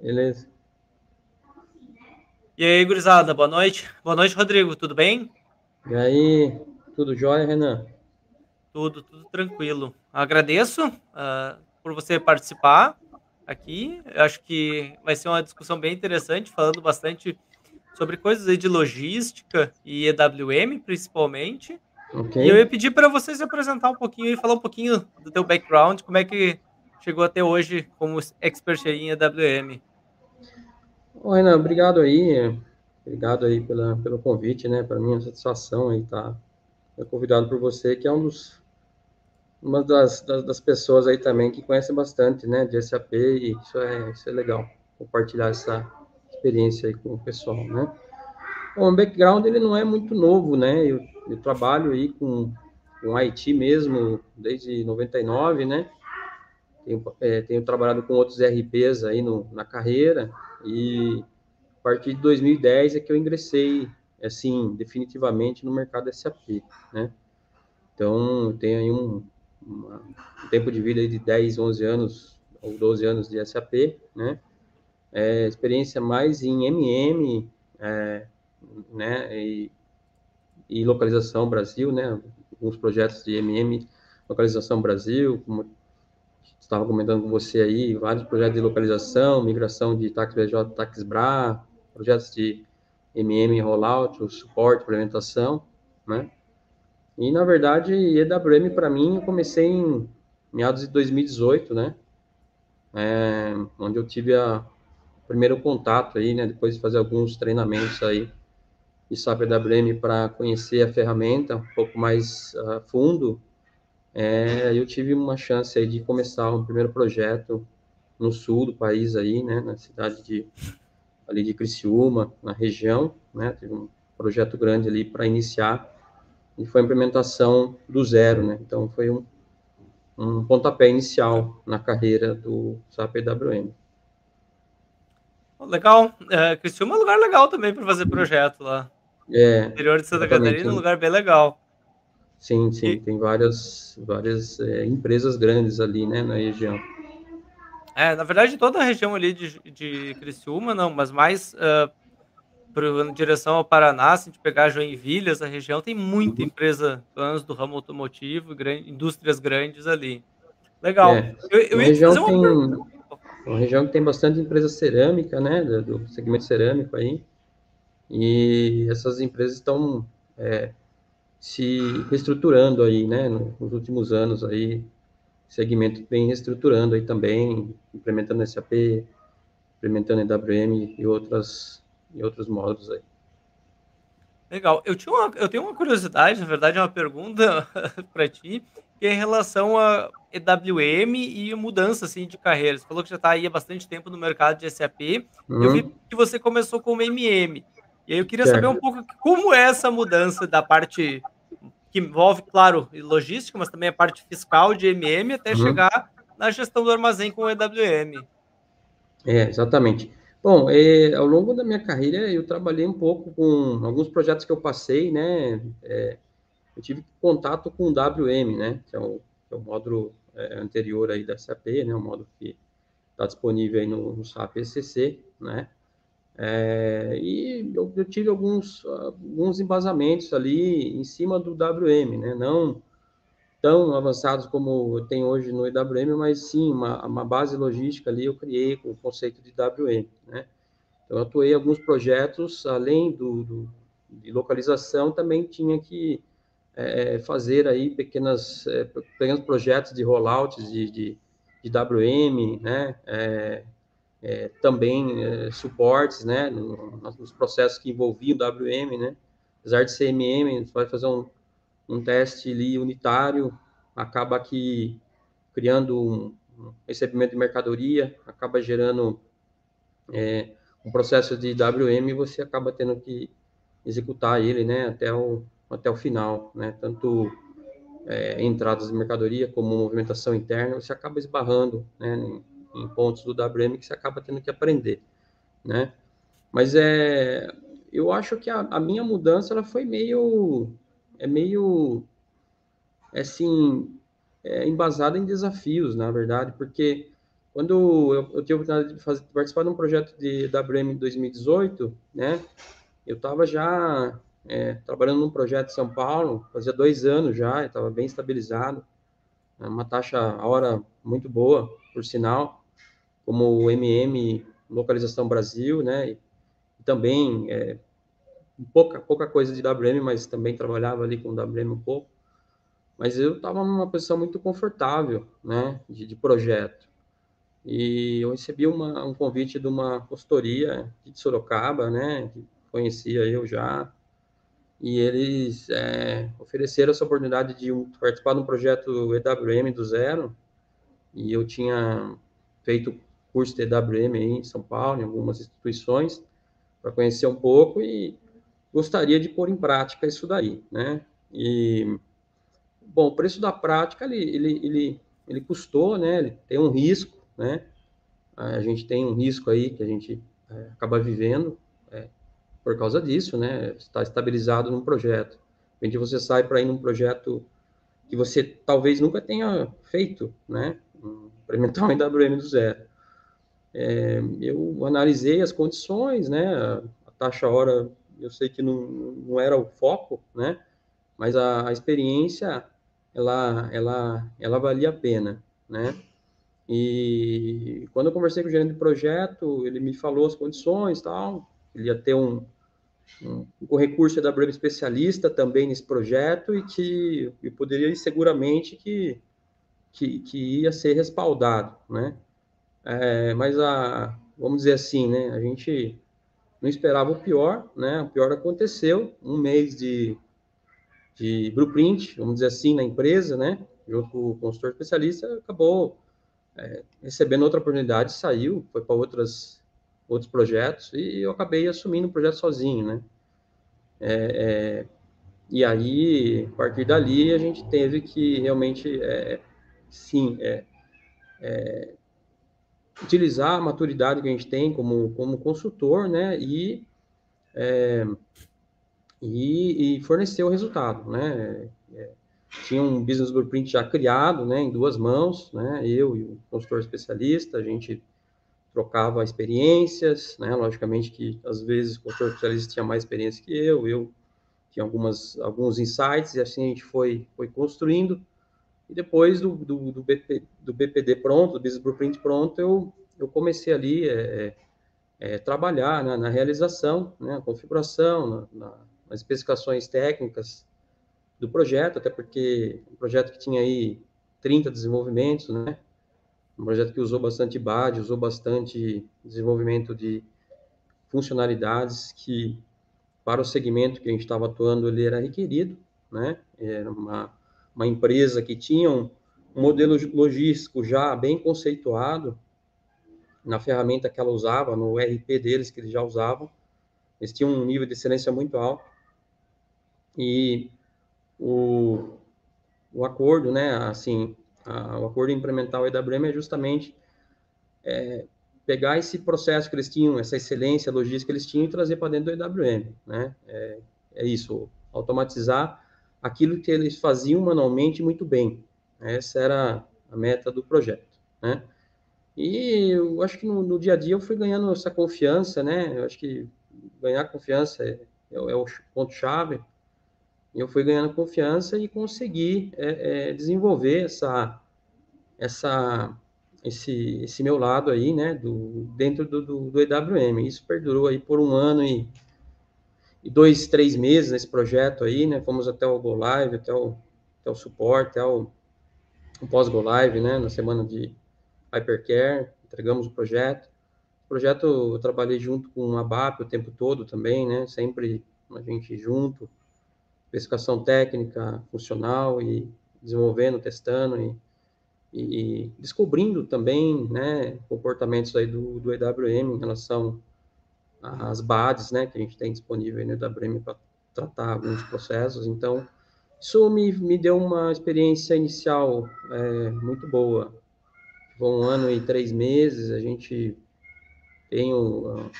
Beleza. E aí, gurizada, boa noite. Boa noite, Rodrigo, tudo bem? E aí, tudo jóia, Renan? Tudo, tudo tranquilo. Agradeço uh, por você participar aqui. Eu acho que vai ser uma discussão bem interessante, falando bastante sobre coisas de logística e EWM, principalmente. Okay. E eu ia pedir para você se apresentar um pouquinho e falar um pouquinho do teu background, como é que chegou até hoje como expert em EWM. Oi, Renan, obrigado aí, obrigado aí pela, pelo convite, né, para mim é uma satisfação aí estar tá, convidado por você, que é um dos, uma das, das, das, pessoas aí também que conhece bastante, né, de SAP, e isso é, isso é legal, compartilhar essa experiência aí com o pessoal, né. Bom, o background, ele não é muito novo, né, eu, eu trabalho aí com, com IT mesmo desde 99, né, tenho, é, tenho trabalhado com outros RPs aí no, na carreira, e a partir de 2010 é que eu ingressei, assim, definitivamente no mercado SAP, né? Então, tenho aí um, uma, um tempo de vida de 10, 11 anos, ou 12 anos de SAP, né? É, experiência mais em MM, é, né? E, e localização Brasil, né? Alguns projetos de MM, localização Brasil, como estava comentando com você aí, vários projetos de localização, migração de táxi BJ, táxi BRA, projetos de MM rollout, o suporte, implementação, né? E, na verdade, EWM, para mim, eu comecei em meados de 2018, né? É, onde eu tive a, primeiro contato aí, né? Depois de fazer alguns treinamentos aí de SAP EWM para conhecer a ferramenta um pouco mais a uh, fundo, é, eu tive uma chance aí de começar um primeiro projeto no sul do país aí, né, na cidade de ali de Criciúma, na região, né, teve um projeto grande ali para iniciar e foi a implementação do zero, né, então foi um, um pontapé inicial na carreira do SAP EWM. Legal, é, Criciúma é um lugar legal também para fazer projeto lá. É. Interior de Santa Catarina, um lugar bem legal. Sim, sim, e... tem várias, várias é, empresas grandes ali, né, na região. É, na verdade, toda a região ali de, de Criciúma, não, mas mais uh, pra, em direção ao Paraná, se a gente pegar Joinville, essa região, tem muita uhum. empresa, anos do ramo automotivo, grande, indústrias grandes ali. Legal. É, eu, eu uma, região uma, tem, uma região que tem bastante empresa cerâmica, né, do, do segmento cerâmico aí, e essas empresas estão é, se reestruturando aí, né, nos últimos anos aí, segmento vem reestruturando aí também, implementando SAP, implementando EWM e outras e outros módulos aí. Legal. Eu, tinha uma, eu tenho uma curiosidade, na verdade, é uma pergunta para ti, que é em relação a EWM e mudança assim, de carreira. Você falou que já está aí há bastante tempo no mercado de SAP. Uhum. Eu vi que você começou como MM. E aí eu queria saber um pouco como é essa mudança da parte que envolve, claro, logística, mas também a parte fiscal de MM até uhum. chegar na gestão do armazém com o EWM. É, exatamente. Bom, é, ao longo da minha carreira eu trabalhei um pouco com alguns projetos que eu passei, né? É, eu tive contato com o WM, né? Que é o, que é o módulo é, anterior aí da SAP, né? O módulo que está disponível aí no, no SAP ECC, né? É, e eu, eu, tive alguns, alguns embasamentos ali em cima do WM, né? Não tão avançados como tem hoje no EWM, mas sim uma, uma base logística ali eu criei com o conceito de WM, né? Então, eu atuei alguns projetos, além do, do de localização, também tinha que é, fazer aí pequenas, é, pequenos projetos de rollouts de, de, de WM, né? É, também é, suportes, né, no, nos processos que envolviam WM, né, apesar de ser MM, você vai fazer um, um teste ali unitário, acaba aqui criando um, recebimento de mercadoria, acaba gerando é, um processo de WM você acaba tendo que executar ele, né, até o, até o final, né, tanto é, entradas de mercadoria como movimentação interna, você acaba esbarrando, né, em pontos do WM que você acaba tendo que aprender, né? Mas é, eu acho que a, a minha mudança ela foi meio, é meio, assim, é, embasada em desafios, na verdade, porque quando eu, eu tive a oportunidade de, fazer, participar de um projeto de WM em 2018, né, eu estava já é, trabalhando num projeto em São Paulo, fazia dois anos já, estava bem estabilizado, é uma taxa a hora muito boa, por sinal, como o MM Localização Brasil, né, e também é, pouca, pouca coisa de WM, mas também trabalhava ali com WM um pouco, mas eu estava numa posição muito confortável, né, de, de projeto. E eu recebi uma, um convite de uma consultoria de Sorocaba, né, que conhecia eu já, e eles é, ofereceram essa oportunidade de participar de um projeto EWM do zero, e eu tinha feito curso EWM aí em São Paulo, em algumas instituições, para conhecer um pouco e gostaria de pôr em prática isso daí, né? E, bom, o preço da prática, ele, ele, ele, ele custou, né? Ele tem um risco, né? A gente tem um risco aí que a gente é, acaba vivendo, é, por causa disso, né? Está estabilizado num projeto. De você sai para ir num projeto que você talvez nunca tenha feito, né? Implementar um IWM do zero. É, eu analisei as condições, né? A taxa hora, eu sei que não, não era o foco, né? Mas a, a experiência, ela, ela, ela valia a pena, né? E quando eu conversei com o gerente de projeto, ele me falou as condições, tal, ele ia ter um, um, um recurso da Breve especialista também nesse projeto e que eu poderia seguramente que, que, que ia ser respaldado, né? É, mas a, vamos dizer assim, né? A gente não esperava o pior, né? O pior aconteceu, um mês de, de blueprint, vamos dizer assim, na empresa, né? Junto com o consultor especialista, acabou é, recebendo outra oportunidade, saiu, foi para outras outros projetos e eu acabei assumindo o projeto sozinho, né? É, é, e aí, a partir dali, a gente teve que realmente, é, sim, é, é, utilizar a maturidade que a gente tem como, como consultor, né? E, é, e, e, fornecer o resultado, né? tinha um business blueprint já criado, né, em duas mãos, né? Eu e o consultor especialista, a gente trocava experiências, né? Logicamente que às vezes o consultor especialista tinha mais experiência que eu, eu tinha algumas alguns insights e assim a gente foi foi construindo. E depois do, do, do, BP, do BPD pronto, do Business Blueprint pronto, eu, eu comecei ali é, é, é trabalhar na, na, realização, né, configuração, na, na, nas especificações técnicas do projeto, até porque um projeto que tinha aí 30 desenvolvimentos, né, um projeto que usou bastante BAD, usou bastante desenvolvimento de funcionalidades que, para o segmento que a gente estava atuando, ele era requerido, né? Era uma, uma empresa que tinha um, um modelo logístico já bem conceituado na ferramenta que ela usava, no RP deles que eles já usavam. Eles tinham um nível de excelência muito alto. E o, o acordo, né, assim, a, o acordo implementar o EWM é justamente é, pegar esse processo que eles tinham, essa excelência logística que eles tinham e trazer para dentro do EWM, né? É, é, isso, automatizar aquilo que eles faziam manualmente muito bem. Essa era a meta do projeto, né? E eu acho que no, no dia a dia eu fui ganhando essa confiança, né? Eu acho que ganhar confiança é, é, é o ponto-chave eu fui ganhando confiança e consegui é, é, desenvolver essa, essa, esse, esse meu lado aí, né, do, dentro do, do, do EWM. Isso perdurou aí por um ano e, e dois, três meses nesse projeto aí, né, fomos até o Go Live, até o, até o suporte, até o, o pós-Go Live, né, na semana de Hypercare, entregamos o projeto. O projeto eu trabalhei junto com a BAP o tempo todo também, né, sempre a gente junto, especificação técnica, funcional e desenvolvendo, testando e, e descobrindo também, né, comportamentos aí do, do EWM em relação às BADs, né, que a gente tem disponível no EWM para tratar alguns processos. Então, isso me, me deu uma experiência inicial é, muito boa. Foi um ano e três meses, a gente tem uma,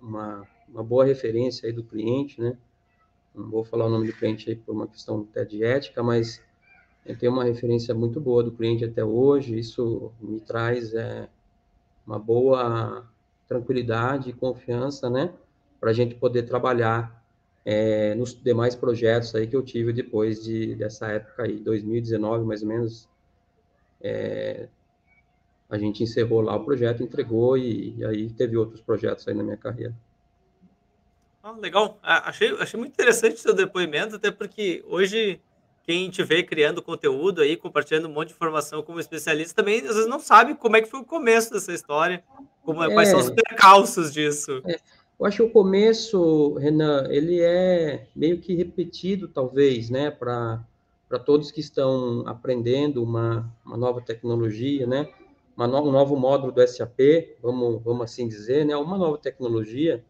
uma, uma boa referência aí do cliente, né, não vou falar o nome do cliente aí por uma questão até de ética, mas eu tenho uma referência muito boa do cliente até hoje, isso me traz é, uma boa tranquilidade e confiança, né, para a gente poder trabalhar é, nos demais projetos aí que eu tive depois de, dessa época aí, 2019 mais ou menos, é, a gente encerrou lá o projeto, entregou e, e, aí teve outros projetos aí na minha carreira. Ah, legal, ah, achei, achei muito interessante seu depoimento, até porque hoje quem te vê criando conteúdo aí, compartilhando um monte de informação como especialista, também às vezes não sabe como é que foi o começo dessa história, como, é, quais são os é. percalços disso. É. Eu acho que o começo, Renan, ele é meio que repetido, talvez, né, para todos que estão aprendendo uma, uma nova tecnologia, né, uma no, um novo módulo do SAP, vamos, vamos assim dizer, né, uma nova tecnologia,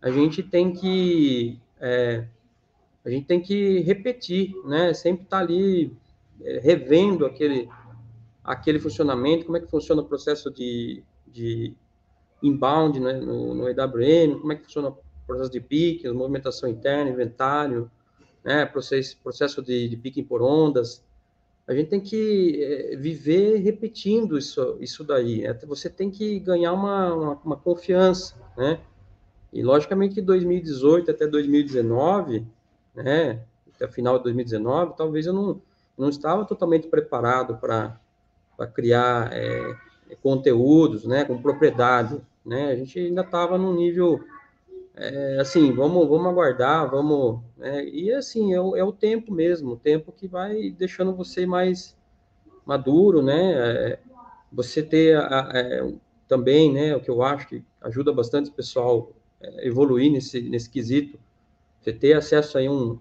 a gente tem que é, a gente tem que repetir, né? Sempre estar tá ali é, revendo aquele, aquele funcionamento, como é que funciona o processo de, de inbound né? no, no EWM, como é que funciona o processo de picking, movimentação interna, inventário, né? processo, processo de, de picking por ondas. A gente tem que é, viver repetindo isso, isso daí. Né? Você tem que ganhar uma, uma, uma confiança, né? E, logicamente, de 2018 até 2019 né, até final de 2019, talvez eu não, não estava totalmente preparado para criar é, conteúdos, né, com propriedade, né, a gente ainda estava num nível, é, assim, vamos, vamos aguardar, vamos, né, e assim, é o, é o tempo mesmo, o tempo que vai deixando você mais maduro, né, é, você ter a, a, é, também, né, o que eu acho que ajuda bastante o pessoal é, evoluir nesse, nesse quesito, você ter acesso a um,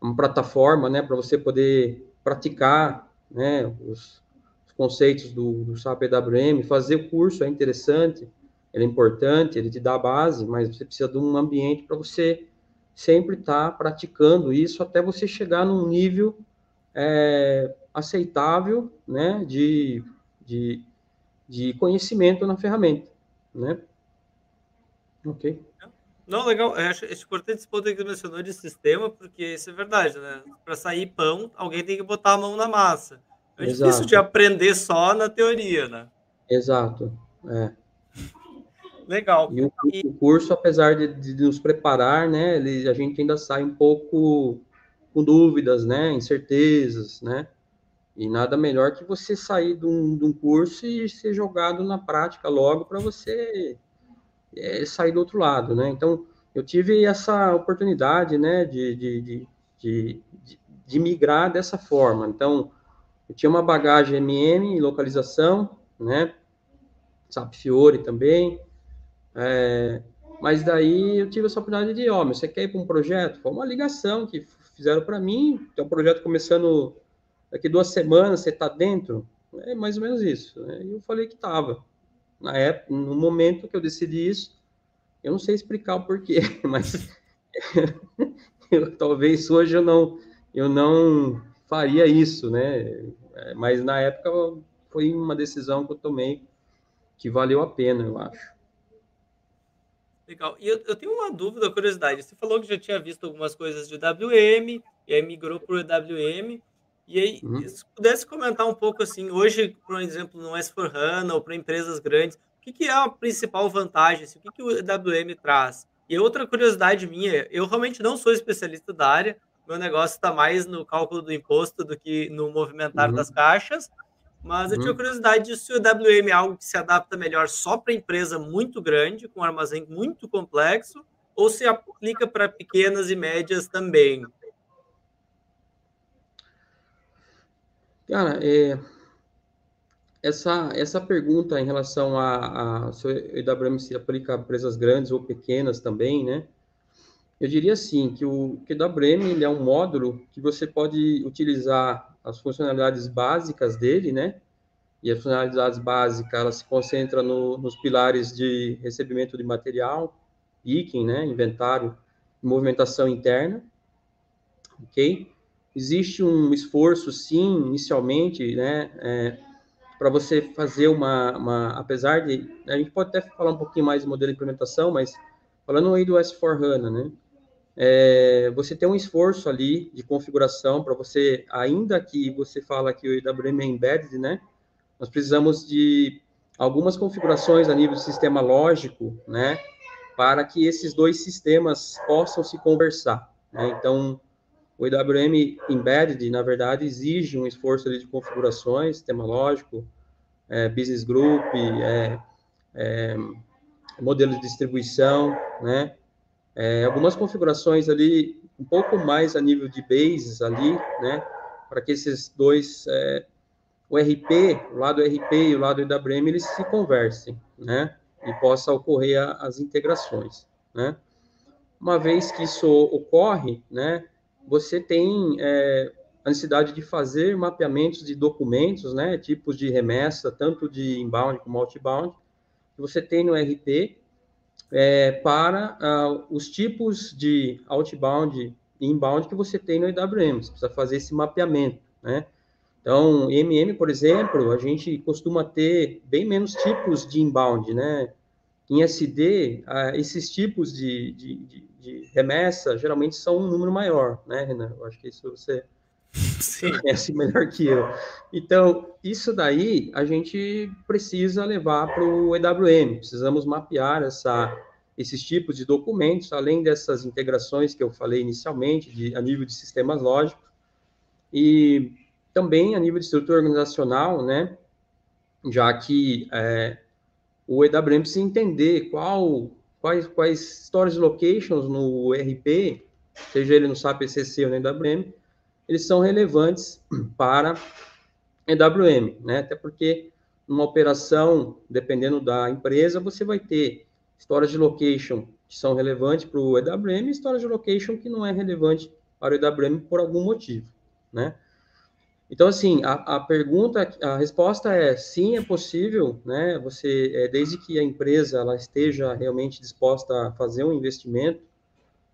uma plataforma, né, para você poder praticar, né, os, os conceitos do, do SAP EWM, fazer o curso é interessante, ele é importante, ele te dá a base, mas você precisa de um ambiente para você sempre estar tá praticando isso até você chegar num nível é, aceitável, né, de, de, de conhecimento na ferramenta, né? Ok. Não, legal. Eu acho, acho importante esse ponto que você mencionou de sistema, porque isso é verdade, né? Para sair pão, alguém tem que botar a mão na massa. É Exato. difícil de aprender só na teoria, né? Exato. É. Legal. E o, e... o curso, apesar de, de, nos preparar, né, ele, a gente ainda sai um pouco com dúvidas, né, incertezas, né? E nada melhor que você sair de um, de um curso e ser jogado na prática logo para você é, sair do outro lado, né? Então, eu tive essa oportunidade, né, de, de, de, de, migrar dessa forma. Então, eu tinha uma bagagem MM, localização, né, SAP Fiore também, é, mas daí eu tive essa oportunidade de, ó, oh, você quer ir para um projeto? Foi uma ligação que fizeram para mim, tem um projeto começando daqui duas semanas, você está dentro? É mais ou menos isso. Né? E eu falei que estava na época, no momento que eu decidi isso, eu não sei explicar o porquê, mas eu, talvez hoje eu não, eu não faria isso, né? É, mas na época foi uma decisão que eu tomei que valeu a pena, eu acho. Legal. E eu, eu tenho uma dúvida, curiosidade. Você falou que já tinha visto algumas coisas de WM, e aí migrou para o EWM. E aí, uhum. se pudesse comentar um pouco assim, hoje, por exemplo, no S4HANA ou para empresas grandes, o que, que, é a principal vantagem? Assim, o que, que o EWM traz? E outra curiosidade minha, eu realmente não sou especialista da área, meu negócio está mais no cálculo do imposto do que no movimentar uhum. das caixas, mas eu uhum. tinha curiosidade de se o EWM é algo que se adapta melhor só para empresa muito grande, com um armazém muito complexo, ou se aplica para pequenas e médias também. Cara, é, essa, essa pergunta em relação a, a se o EWM se aplica a empresas grandes ou pequenas também, né? Eu diria assim, que o, que o é um módulo que você pode utilizar as funcionalidades básicas dele, né? E as funcionalidades básicas, elas se concentram no, nos pilares de recebimento de material, picking, né? Inventário, movimentação interna, ok? Existe um esforço, sim, inicialmente, né, é, para você fazer uma, uma, apesar de, a gente pode até falar um pouquinho mais do modelo de implementação, mas falando aí do S4HANA, né, é, você tem um esforço ali de configuração para você, ainda que você fala que o IWM é embedded, né? Nós precisamos de algumas configurações a nível do sistema lógico, né? Para que esses dois sistemas possam se conversar. Né? Então, o IWM embedded, na verdade, exige um esforço de configurações, sistema lógico, é, business group, é, é, modelo de distribuição, né? É, algumas configurações ali um pouco mais a nível de bases ali, né? Para que esses dois, é, o RP, o lado RP e o lado IWM, eles se conversem, né? E possa ocorrer a, as integrações, né? Uma vez que isso ocorre, né? Você tem é, a necessidade de fazer mapeamentos de documentos, né? Tipos de remessa, tanto de inbound como outbound, que você tem no RP, é, para uh, os tipos de outbound e inbound que você tem no IWM. Você precisa fazer esse mapeamento, né? Então, MM, por exemplo, a gente costuma ter bem menos tipos de inbound, né? Em SD, uh, esses tipos de, de, de, de, remessa geralmente são um número maior, né, Renan? Eu acho que isso você Sim. conhece melhor que eu. Então, isso daí a gente precisa levar para o EWM, precisamos mapear essa, esses tipos de documentos, além dessas integrações que eu falei inicialmente, de, a nível de sistemas lógicos, e também a nível de estrutura organizacional, né, já que é, o EWM precisa entender qual, quais, quais storage locations no RP, seja ele no SAP ECC ou no EWM, eles são relevantes para EWM, né? Até porque numa operação, dependendo da empresa, você vai ter de location que são relevantes para o EWM e de location que não é relevante para o EWM por algum motivo, né? Então, assim, a, a pergunta, a resposta é sim, é possível, né? Você, é, desde que a empresa ela esteja realmente disposta a fazer um investimento,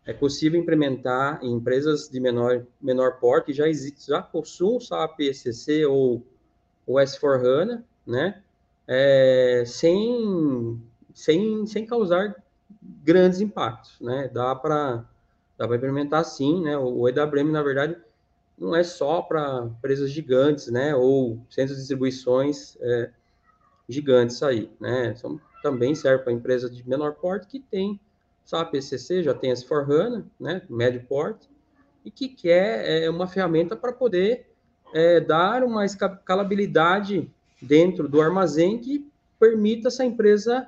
é possível implementar em empresas de menor, menor porte, já existe, já possuem SAP ECC ou o S4HANA, né? É, sem, sem, sem causar grandes impactos, né? Dá para dá implementar sim, né? O EWM, na verdade, não é só para empresas gigantes, né? Ou centros de distribuições é, gigantes aí, né? São, também serve para empresas de menor porte que tem SAP ECC já tem S4HANA, né, médio porte, e que quer é, uma ferramenta para poder é, dar uma escalabilidade dentro do armazém que permita essa empresa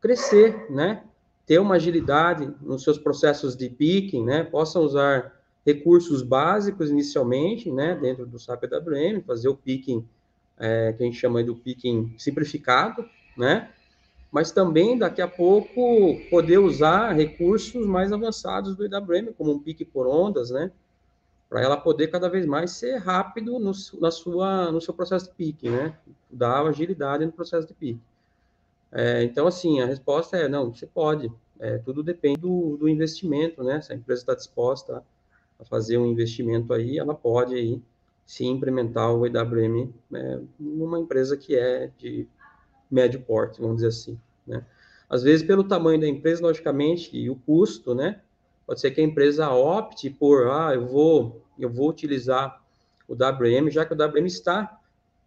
crescer, né, ter uma agilidade nos seus processos de picking, né, possa usar recursos básicos inicialmente, né, dentro do SAP EWM, fazer o picking, é, que a gente chama do picking simplificado, né, mas também daqui a pouco poder usar recursos mais avançados do IWM, como um pique por ondas, né? Para ela poder cada vez mais ser rápido no, na sua, no seu processo de pique, né? Dar agilidade no processo de pique. É, então, assim, a resposta é não, você pode. É, tudo depende do, do, investimento, né? Se a empresa está disposta a fazer um investimento aí, ela pode aí sim implementar o IWM é, numa empresa que é de médio porte, vamos dizer assim. Né? Às vezes, pelo tamanho da empresa, logicamente, e o custo, né? Pode ser que a empresa opte por, ah, eu vou, eu vou utilizar o WM, já que o WM está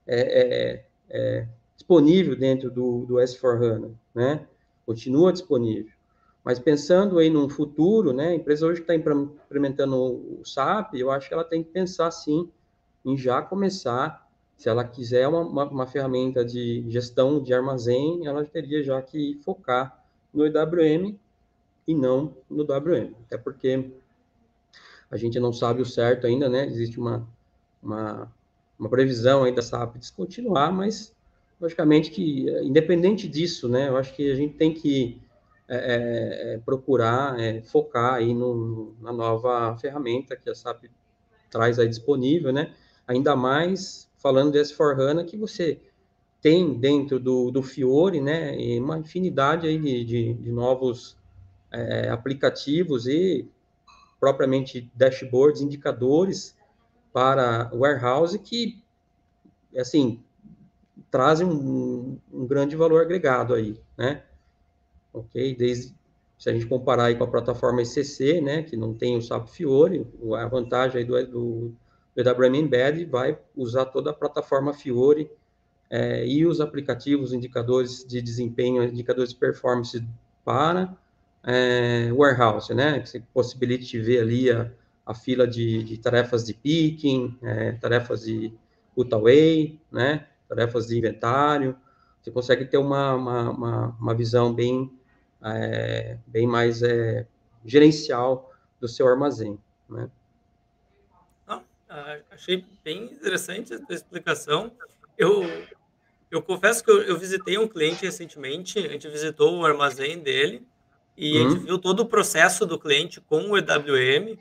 é, é, é, disponível dentro do, do S4HANA, né? Continua disponível. Mas pensando aí num futuro, né? A empresa hoje está implementando o SAP, eu acho que ela tem que pensar, sim, em já começar se ela quiser uma, uma, uma, ferramenta de gestão de armazém, ela teria já que focar no IWM e não no WM. Até porque a gente não sabe o certo ainda, né? Existe uma, uma, uma previsão ainda da SAP descontinuar, mas logicamente que, independente disso, né? Eu acho que a gente tem que é, é, é procurar é, focar aí no, na nova ferramenta que a SAP traz aí disponível, né? Ainda mais falando de S4HANA, que você tem dentro do, do Fiore, né, uma infinidade aí de, de, de novos é, aplicativos e propriamente dashboards, indicadores para warehouse que, assim, trazem um, um grande valor agregado aí, né? Ok? Desde Se a gente comparar aí com a plataforma ECC, né, que não tem o SAP Fiori, a vantagem aí do, do, do EWM Embed vai usar toda a plataforma Fiori é, e os aplicativos, indicadores de desempenho, indicadores de performance para é, warehouse, né, que possibilite ver ali a, a fila de, de, tarefas de picking, é, tarefas de put away, né, tarefas de inventário, você consegue ter uma, uma, uma, uma visão bem, é, bem mais é, gerencial do seu armazém, né. Ah, achei bem interessante a explicação. Eu, eu confesso que eu, eu, visitei um cliente recentemente, a gente visitou o armazém dele e uhum. a gente uhum. viu todo o processo do cliente com o EWM.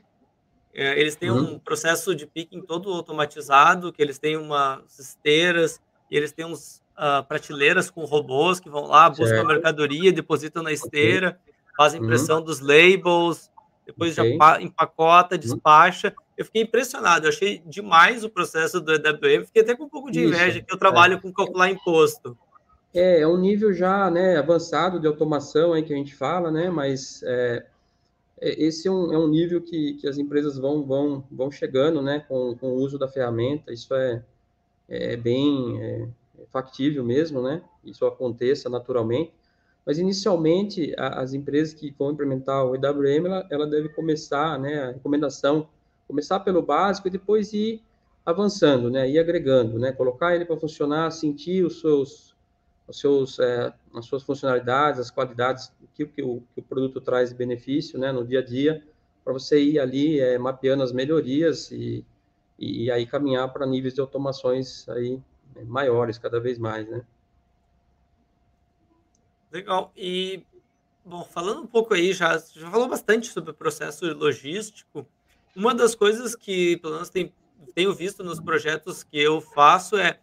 É, eles têm uhum. um processo de picking todo automatizado, que eles têm umas esteiras e eles têm uns uh, prateleiras com robôs que vão lá, buscam certo. a mercadoria, depositam na esteira, okay. fazem impressão uhum. dos labels, depois okay. já empacota, uhum. despacha. Eu fiquei impressionado, eu achei demais o processo do EWM, fiquei até com um pouco de inveja, Isso, que eu trabalho é. com calcular imposto. É, é um nível já né, avançado de automação aí que a gente fala, né? Mas é, é, esse é um, é um nível que, que as empresas vão, vão, vão chegando né, com, com o uso da ferramenta. Isso é, é bem é, factível mesmo, né? Isso aconteça naturalmente. Mas, inicialmente, a, as empresas que vão implementar o EWM, ela, ela deve começar, né, a recomendação, começar pelo básico e depois ir avançando, né, ir agregando, né, colocar ele para funcionar, sentir os seus, os seus, é, as suas funcionalidades, as qualidades, que, que, o, que o produto traz de benefício, né, no dia a dia, para você ir ali é, mapeando as melhorias e, e, aí caminhar para níveis de automações aí maiores cada vez mais, né. Legal. E, bom, falando um pouco aí, já, já falou bastante sobre o processo logístico. Uma das coisas que, pelo menos, tem, tenho visto nos projetos que eu faço é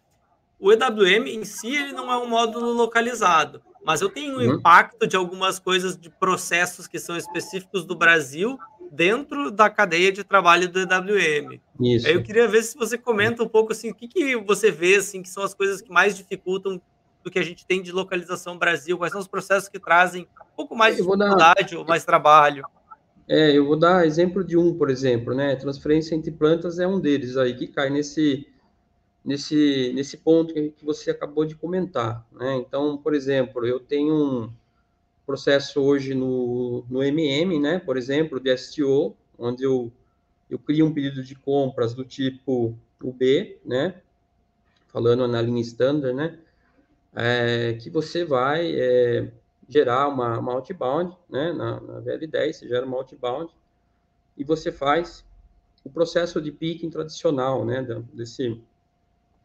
o EWM em si ele não é um módulo localizado, mas eu tenho um uhum. impacto de algumas coisas de processos que são específicos do Brasil dentro da cadeia de trabalho do EWM. Isso. Aí eu queria ver se você comenta um pouco assim, o que, que você vê assim que são as coisas que mais dificultam do que a gente tem de localização Brasil? Quais são os processos que trazem um pouco mais de dificuldade dar... ou mais trabalho? É, eu vou dar exemplo de um, por exemplo, né? Transferência entre plantas é um deles aí que cai nesse nesse nesse ponto que você acabou de comentar, né? Então, por exemplo, eu tenho um processo hoje no, no MM, né? Por exemplo, de STO, onde eu eu crio um pedido de compras do tipo UB, né? Falando na linha standard, né? é, que você vai é, gerar uma, uma outbound, né, na, na VL10, você gera uma outbound, e você faz o processo de picking tradicional, né, desse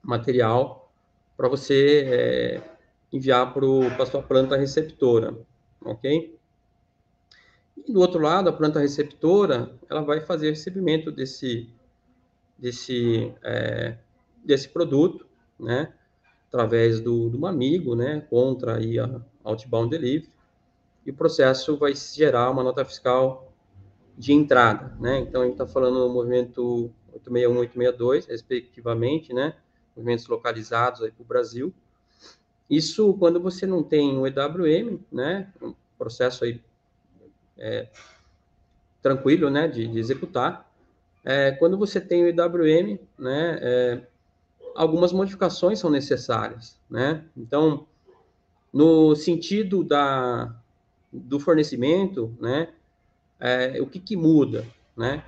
material, para você é, enviar para a sua planta receptora, ok? E do outro lado, a planta receptora, ela vai fazer recebimento desse, desse, é, desse produto, né, através do, um amigo, né, contra aí a outbound delivery, e o processo vai gerar uma nota fiscal de entrada, né? Então a gente está falando no movimento 861 862, respectivamente, né? Movimentos localizados aí para o Brasil. Isso quando você não tem o EWM, né? Um processo aí é, tranquilo, né? De, de executar. É, quando você tem o EWM, né? É, algumas modificações são necessárias, né? Então, no sentido da, do fornecimento, né? É, o que, que muda, né?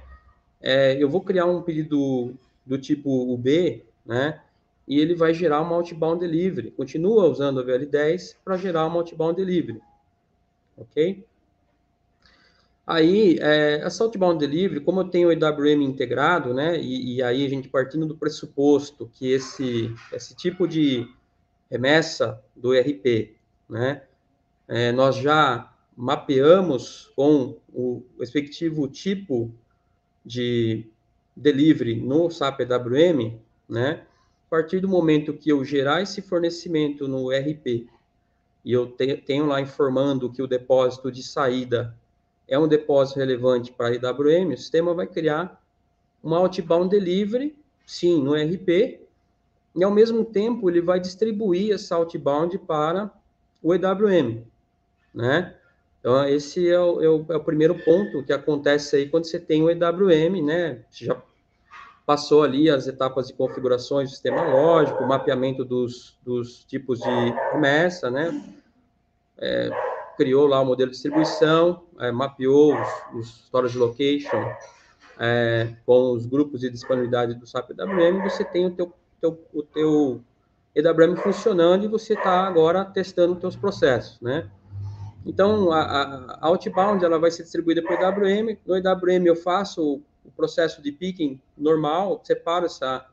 É, eu vou criar um pedido do tipo UB, né? E ele vai gerar uma outbound delivery. Continua usando a VL10 para gerar uma outbound delivery, ok? Aí, é, essa outbound delivery, como eu tenho o EWM integrado, né, e, e, aí a gente partindo do pressuposto que esse, esse tipo de remessa do ERP, né, é, nós já mapeamos com o respectivo tipo de delivery no SAP EWM, né, partir do momento que eu gerar esse fornecimento no ERP e eu te, tenho lá informando que o depósito de saída é um depósito relevante para a IWM, o sistema vai criar uma outbound delivery, sim, no RP, e ao mesmo tempo ele vai distribuir essa outbound para o EWM, né? Então, esse é o, é o, é o primeiro ponto que acontece aí quando você tem o EWM, né? Já passou ali as etapas de configurações do sistema lógico, mapeamento dos, dos tipos de remessa, né? É, criou lá o modelo de distribuição, é, mapeou os, os storage location é, com os grupos de disponibilidade do SAP EWM, você tem o teu, teu, o teu EWM funcionando e você está agora testando os teus processos, né? Então, a, a, Outbound ela vai ser distribuída para o EWM. No EWM eu faço o processo de picking normal, separo essa,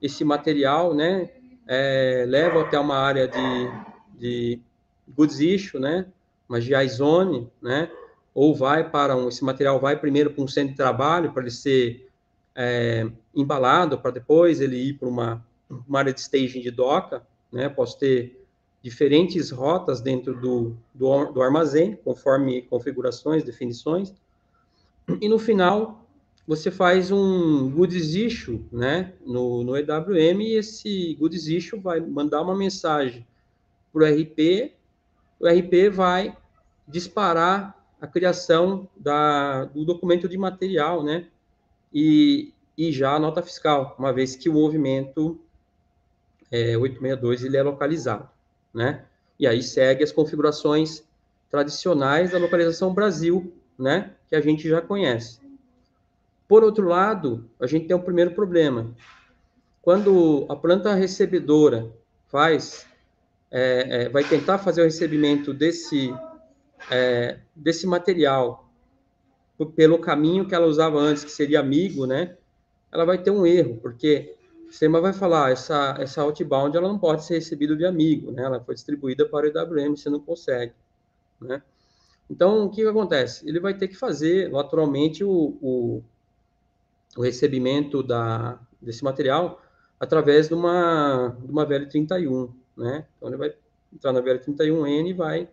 esse material, né? É, levo até uma área de, de goods issue, né? Uma GI zone, né? Ou vai para um, esse material vai primeiro para um centro de trabalho para ele ser é, embalado, para depois ele ir para uma, uma área de staging de doca, né? Posso ter diferentes rotas dentro do, do, do armazém, conforme configurações, definições. E no final, você faz um goods issue, né, no, no EWM, e esse goods issue vai mandar uma mensagem para o RP, o RP vai disparar a criação da, do documento de material, né, e, e já a nota fiscal, uma vez que o movimento é, 862 ele é localizado, né, e aí segue as configurações tradicionais da localização Brasil, né, que a gente já conhece. Por outro lado, a gente tem um primeiro problema. Quando a planta recebedora faz, é, é, vai tentar fazer o recebimento desse, é, desse material pelo caminho que ela usava antes, que seria amigo, né? Ela vai ter um erro, porque o sistema vai falar, essa, essa outbound ela não pode ser recebida de amigo, né? Ela foi distribuída para o EWM, você não consegue, né? Então, o que, que acontece? Ele vai ter que fazer, naturalmente, o o recebimento da, desse material através de uma, de uma VL31, né? Então, ele vai entrar na VL31N e vai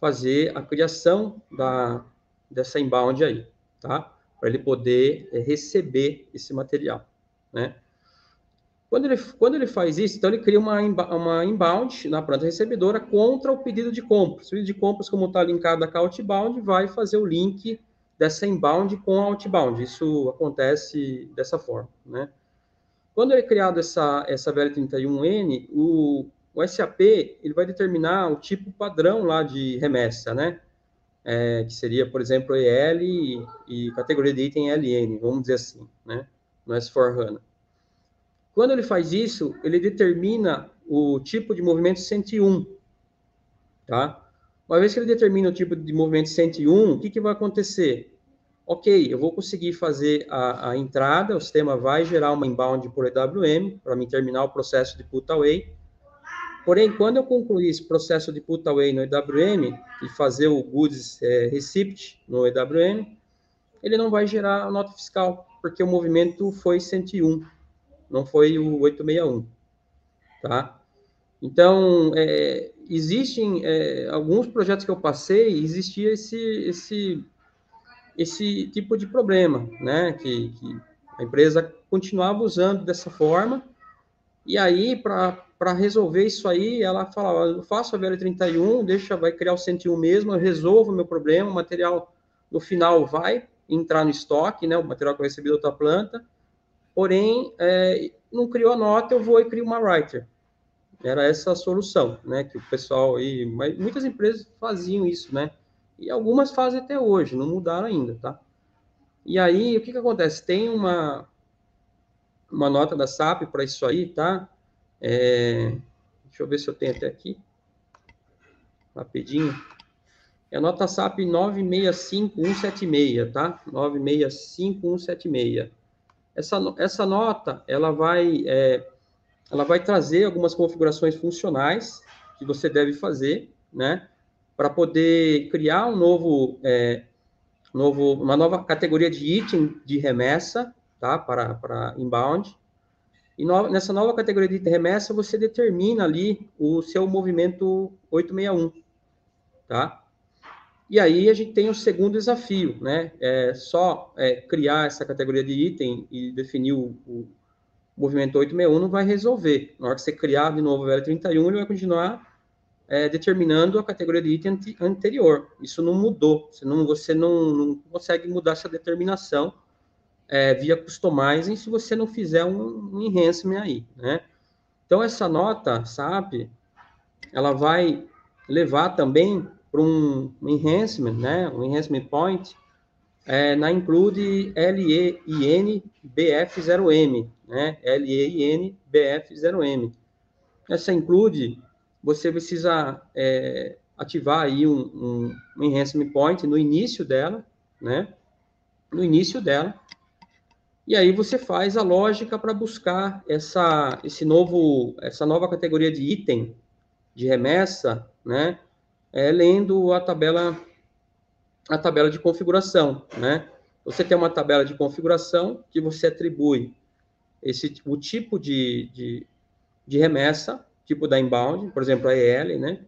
fazer a criação da, dessa inbound aí, tá? Para ele poder é, receber esse material, né? Quando ele, quando ele faz isso, então ele cria uma, uma inbound na planta recebedora contra o pedido de compras. O pedido de compras, como está linkado a outbound, vai fazer o link dessa inbound com outbound. Isso acontece dessa forma, né? Quando é criado essa, essa VL31N, o, o SAP ele vai determinar o tipo padrão lá de remessa, né? É, que seria, por exemplo, EL e, e, categoria de item LN, vamos dizer assim, né? No S4HANA. Quando ele faz isso, ele determina o tipo de movimento 101, tá? Uma vez que ele determina o tipo de movimento 101, o que, que vai acontecer? Ok, eu vou conseguir fazer a, a entrada, o sistema vai gerar uma inbound por EWM para mim terminar o processo de put away. Porém, quando eu concluir esse processo de put away no EWM e fazer o goods é, receipt no EWM, ele não vai gerar a nota fiscal, porque o movimento foi 101, não foi o 861, tá? Então, é, existem é, alguns projetos que eu passei, existia esse, esse, esse tipo de problema, né? Que, que a empresa continuava usando dessa forma, e aí, para resolver isso aí, ela falava, eu faço a VL31, deixa, vai criar o 101 mesmo, eu resolvo o meu problema, o material no final vai entrar no estoque, né? O material que eu recebi da outra planta, porém, é, não criou a nota, eu vou e crio uma writer. Era essa a solução, né? Que o pessoal aí, mas muitas empresas faziam isso, né? E algumas fazem até hoje, não mudaram ainda, tá? E aí, o que que acontece? Tem uma, uma nota da SAP para isso aí, tá? É, deixa eu ver se eu tenho até aqui. Rapidinho. É a nota SAP 965176, tá? 965176. Essa, essa nota, ela vai... É, ela vai trazer algumas configurações funcionais que você deve fazer, né, para poder criar um novo, é, novo, uma nova categoria de item de remessa, tá, para, para inbound. E no, nessa nova categoria de remessa, você determina ali o seu movimento 861, tá? E aí a gente tem o segundo desafio, né? É só é, criar essa categoria de item e definir o, o movimento 861 não vai resolver. Na hora que você criar de novo o VL31, ele vai continuar é, determinando a categoria de item anterior. Isso não mudou. Você não, não, consegue mudar essa determinação é, via customizing se você não fizer um, um enhancement aí, né? Então, essa nota SAP, ela vai levar também para um enhancement, né? Um enhancement point é, na include LEIN BF0M, né? LEIN BF0M. Essa include, você precisa é, ativar aí um, um, enhancement point no início dela, né? No início dela, e aí você faz a lógica para buscar essa, esse novo, essa nova categoria de item de remessa, né? É, lendo a tabela, a tabela de configuração, né? Você tem uma tabela de configuração que você atribui esse, o tipo de, de, de remessa, tipo da inbound, por exemplo, a EL, né?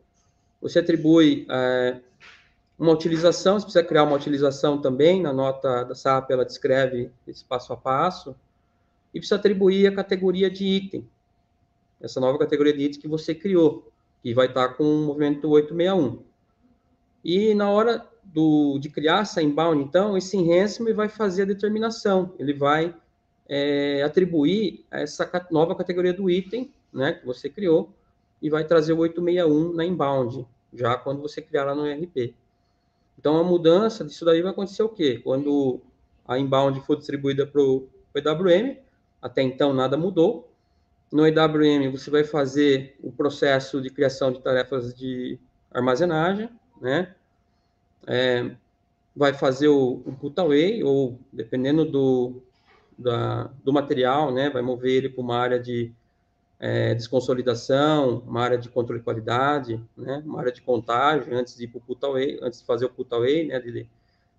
Você atribui é, uma utilização, você precisa criar uma utilização também, na nota da SAP ela descreve esse passo a passo, e precisa atribuir a categoria de item, essa nova categoria de item que você criou, que vai estar com o movimento 861. E na hora do, de criar essa inbound, então, esse enhancement vai fazer a determinação, ele vai é, atribuir essa nova categoria do item, né, que você criou, e vai trazer o 861 na inbound, já quando você criar lá no ERP. Então, a mudança disso daí vai acontecer o quê? Quando a inbound for distribuída para o EWM, até então nada mudou. No EWM, você vai fazer o processo de criação de tarefas de armazenagem, né? É, vai fazer o, o put away, ou dependendo do, da, do material, né? Vai mover ele para uma área de é, desconsolidação, uma área de controle de qualidade, né, uma área de contagem antes de ir para o antes de fazer o put away, né, de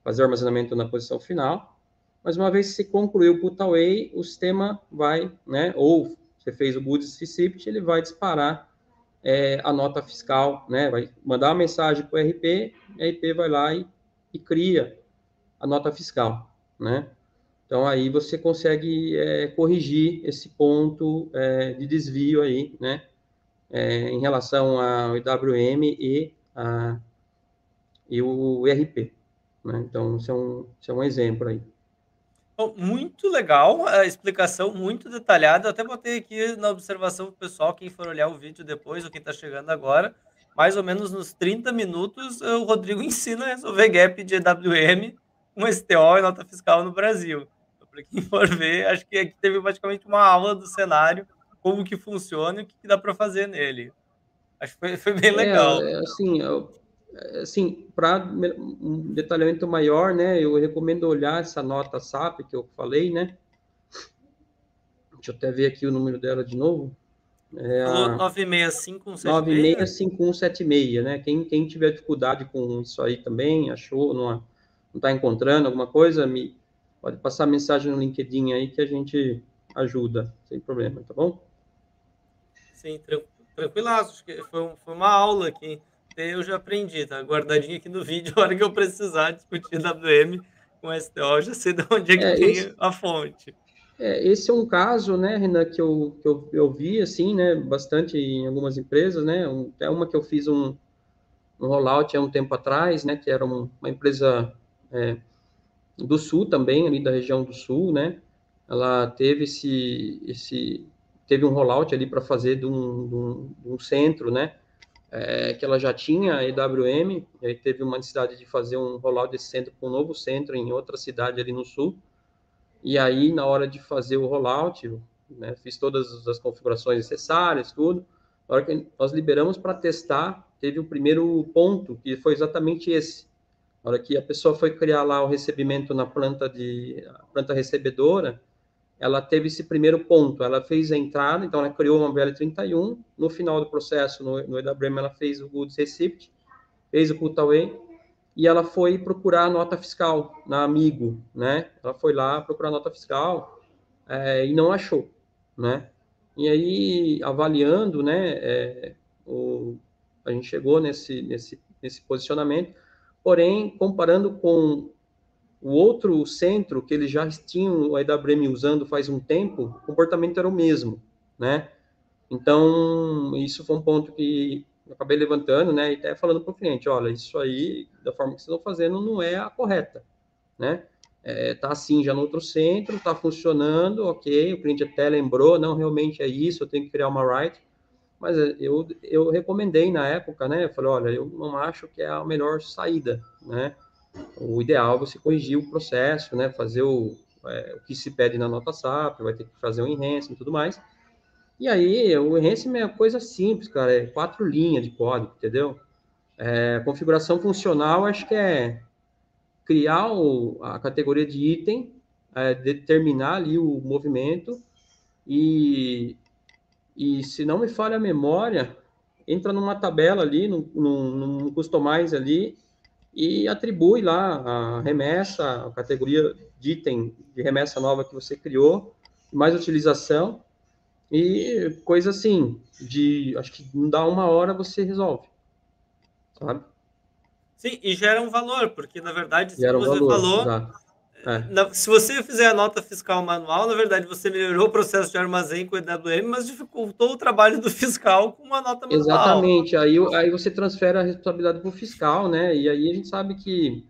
fazer o armazenamento na posição final. Mas uma vez que se concluiu o put away, o sistema vai, né, ou você fez o good receipt, ele vai disparar é, a nota fiscal, né, vai mandar uma mensagem para o RP, o RP vai lá e, e cria a nota fiscal, né. Então, aí você consegue é, corrigir esse ponto é, de desvio aí, né? É, em relação ao IWM e, a, e o ERP. Né? Então, isso é, um, isso é um exemplo aí. Bom, muito legal, a explicação muito detalhada. Eu até botei aqui na observação do pessoal, quem for olhar o vídeo depois, ou quem está chegando agora, mais ou menos nos 30 minutos, o Rodrigo ensina a resolver gap de EWM com STO e nota fiscal no Brasil para quem for ver, acho que aqui teve praticamente uma aula do cenário, como que funciona e o que, dá para fazer nele. Acho que foi, foi bem é, legal. É, assim, eu, assim para um detalhamento maior, né, eu recomendo olhar essa nota SAP que eu falei, né? Deixa eu até ver aqui o número dela de novo. É a 96576. 96576, né? Quem, quem tiver dificuldade com isso aí também, achou, não está encontrando alguma coisa, me, Pode passar mensagem no LinkedIn aí que a gente ajuda, sem problema, tá bom? Sim, tranquilaço. Foi, foi uma aula aqui. Eu já aprendi, tá guardadinho aqui no vídeo. A hora que eu precisar discutir WM com STO, já sei de onde é que é, tem esse, a fonte. É, esse é um caso, né, Renan, que eu, que eu, eu vi, assim, né, bastante em algumas empresas, né, um, até uma que eu fiz um, um rollout há um tempo atrás, né, que era um, uma empresa é, do Sul também, ali da região do Sul, né? Ela teve esse, esse teve um rollout ali para fazer de um, de, um, de um, centro, né? É, que ela já tinha EWM, e aí teve uma necessidade de fazer um rollout desse centro para um novo centro em outra cidade ali no Sul. E aí, na hora de fazer o rollout, né, fiz todas as configurações necessárias, tudo. Na hora que nós liberamos para testar, teve o primeiro ponto, que foi exatamente esse na hora que a pessoa foi criar lá o recebimento na planta de planta recebedora, ela teve esse primeiro ponto. Ela fez a entrada, então ela criou uma BL31. No final do processo, no, no EWM, ela fez o Goods Receipt, fez o Put Away, e ela foi procurar a nota fiscal na Amigo, né? Ela foi lá procurar a nota fiscal é, e não achou, né? E aí, avaliando, né, é, o, a gente chegou nesse, nesse, nesse posicionamento, Porém, comparando com o outro centro que eles já tinham o EWM usando faz um tempo, o comportamento era o mesmo, né? Então, isso foi um ponto que eu acabei levantando, né, e até falando para o cliente, olha, isso aí, da forma que vocês estão fazendo, não é a correta, né? É, tá assim já no outro centro, tá funcionando, ok, o cliente até lembrou, não, realmente é isso, eu tenho que criar uma write, mas é, eu, eu recomendei na época, né, eu falei, olha, eu não acho que é a melhor saída, né, o ideal é você corrigir o processo, né, fazer o, é, o que se pede na nota SAP, vai ter que fazer um enhancement e tudo mais, e aí, o enhancement é coisa simples, cara, é quatro linhas de código, entendeu? É, configuração funcional, acho que é criar o, a categoria de item, é, determinar ali o movimento e, e se não me falha a memória, entra numa tabela ali, num, num, num customize ali e atribui lá a remessa, a categoria de item de remessa nova que você criou, mais utilização e coisa assim, de acho que não dá uma hora você resolve, sabe? Sim, e gera um valor, porque na verdade, se um você valor, falou, é. se você fizer a nota fiscal manual, na verdade você melhorou o processo de armazém com o EWM, mas dificultou o trabalho do fiscal com uma nota manual. Exatamente, aí, aí você transfere a responsabilidade para o fiscal, né? E aí a gente sabe que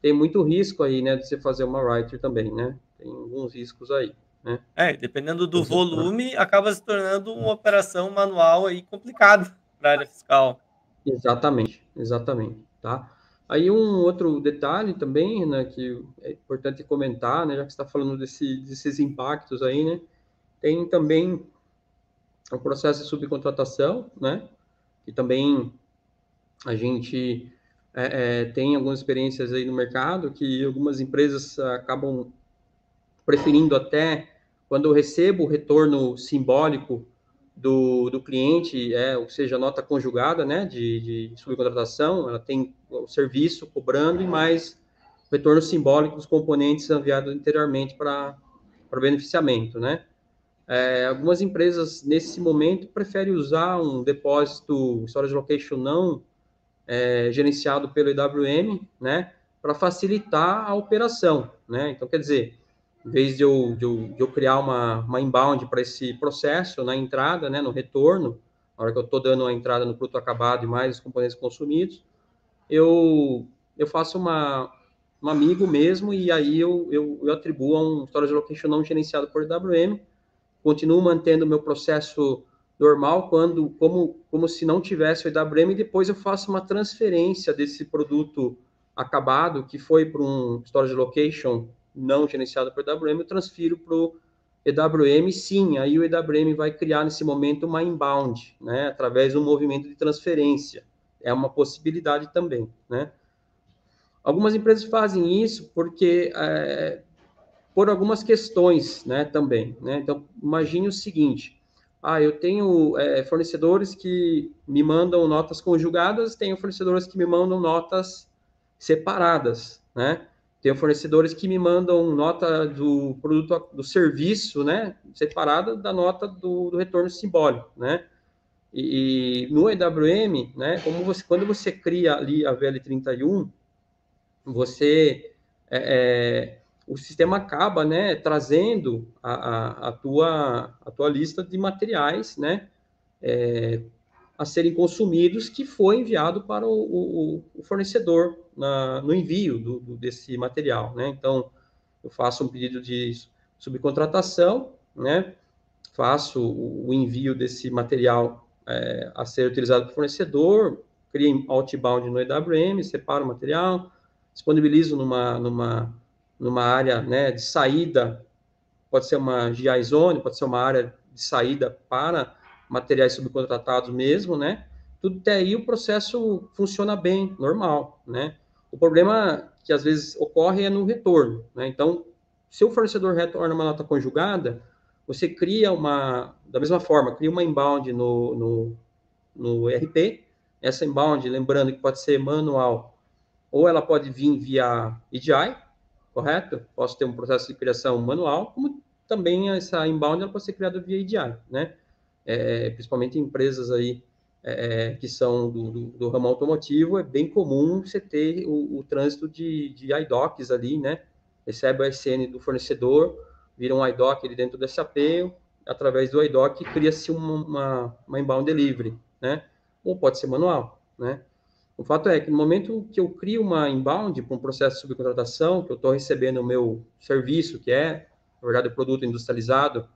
tem muito risco aí, né, de você fazer uma writer também, né? Tem alguns riscos aí. Né? É, dependendo do volume, acaba se tornando uma operação manual aí complicada para a área fiscal. Exatamente, exatamente, tá? Aí um outro detalhe também, né, que é importante comentar, né, já que está falando desse, desses impactos aí, né, tem também o processo de subcontratação, né, que também a gente é, é, tem algumas experiências aí no mercado que algumas empresas acabam preferindo até quando eu recebo o retorno simbólico do, do cliente, é, ou seja, nota conjugada né, de, de subcontratação, ela tem o serviço cobrando e mais retorno simbólico dos componentes enviados anteriormente para o beneficiamento, né? É, algumas empresas, nesse momento, preferem usar um depósito storage location não é, gerenciado pelo IWM, né? Para facilitar a operação, né? Então, quer dizer, em vez de eu, de eu, de eu criar uma, uma inbound para esse processo na entrada, né, no retorno, na hora que eu estou dando a entrada no produto acabado e mais os componentes consumidos, eu, eu faço uma, um amigo mesmo e aí eu, eu, eu atribuo a um storage location não gerenciado por WM, continuo mantendo o meu processo normal quando como como se não tivesse o EWM e depois eu faço uma transferência desse produto acabado que foi para um storage location não gerenciado por EWM, eu transfiro para o EWM, sim, aí o EWM vai criar nesse momento uma inbound, né, através um movimento de transferência. É uma possibilidade também, né. Algumas empresas fazem isso porque, é, por algumas questões, né, também, né. Então, imagine o seguinte, ah, eu tenho é, fornecedores que me mandam notas conjugadas, tenho fornecedores que me mandam notas separadas, né? Tenho fornecedores que me mandam nota do produto, do serviço, né, separada da nota do, do retorno simbólico, né? E, e, no EWM, né, como você, quando você cria ali a VL31, você, é, é, o sistema acaba, né, trazendo a, a, a, tua, a tua lista de materiais, né, é, a serem consumidos que foi enviado para o, o, o fornecedor na, no envio do, do, desse material, né? Então, eu faço um pedido de subcontratação, né? Faço o, o envio desse material é, a ser utilizado pelo fornecedor, crio outbound no EWM, separo o material, disponibilizo numa, numa, numa área né, de saída, pode ser uma GI Zone, pode ser uma área de saída para materiais subcontratados mesmo, né? Tudo até aí o processo funciona bem, normal, né? O problema que às vezes ocorre é no retorno, né? Então, se o fornecedor retorna uma nota conjugada, você cria uma, da mesma forma, cria uma inbound no, no, no ERP, essa inbound, lembrando que pode ser manual, ou ela pode vir via EDI, correto? Posso ter um processo de criação manual, como também essa inbound ela pode ser criada via EDI, né? É, principalmente empresas aí é, que são do, do, do, ramo automotivo, é bem comum você ter o, o trânsito de, de IDOCs ali, né? Recebe o SN do fornecedor, vira um IDOC ali dentro do SAP, através do IDOC cria-se uma, uma, uma inbound delivery, né? ou pode ser manual, né? O fato é que no momento que eu crio uma inbound para um processo de subcontratação, que eu estou recebendo o meu serviço, que é, na verdade, o produto industrializado,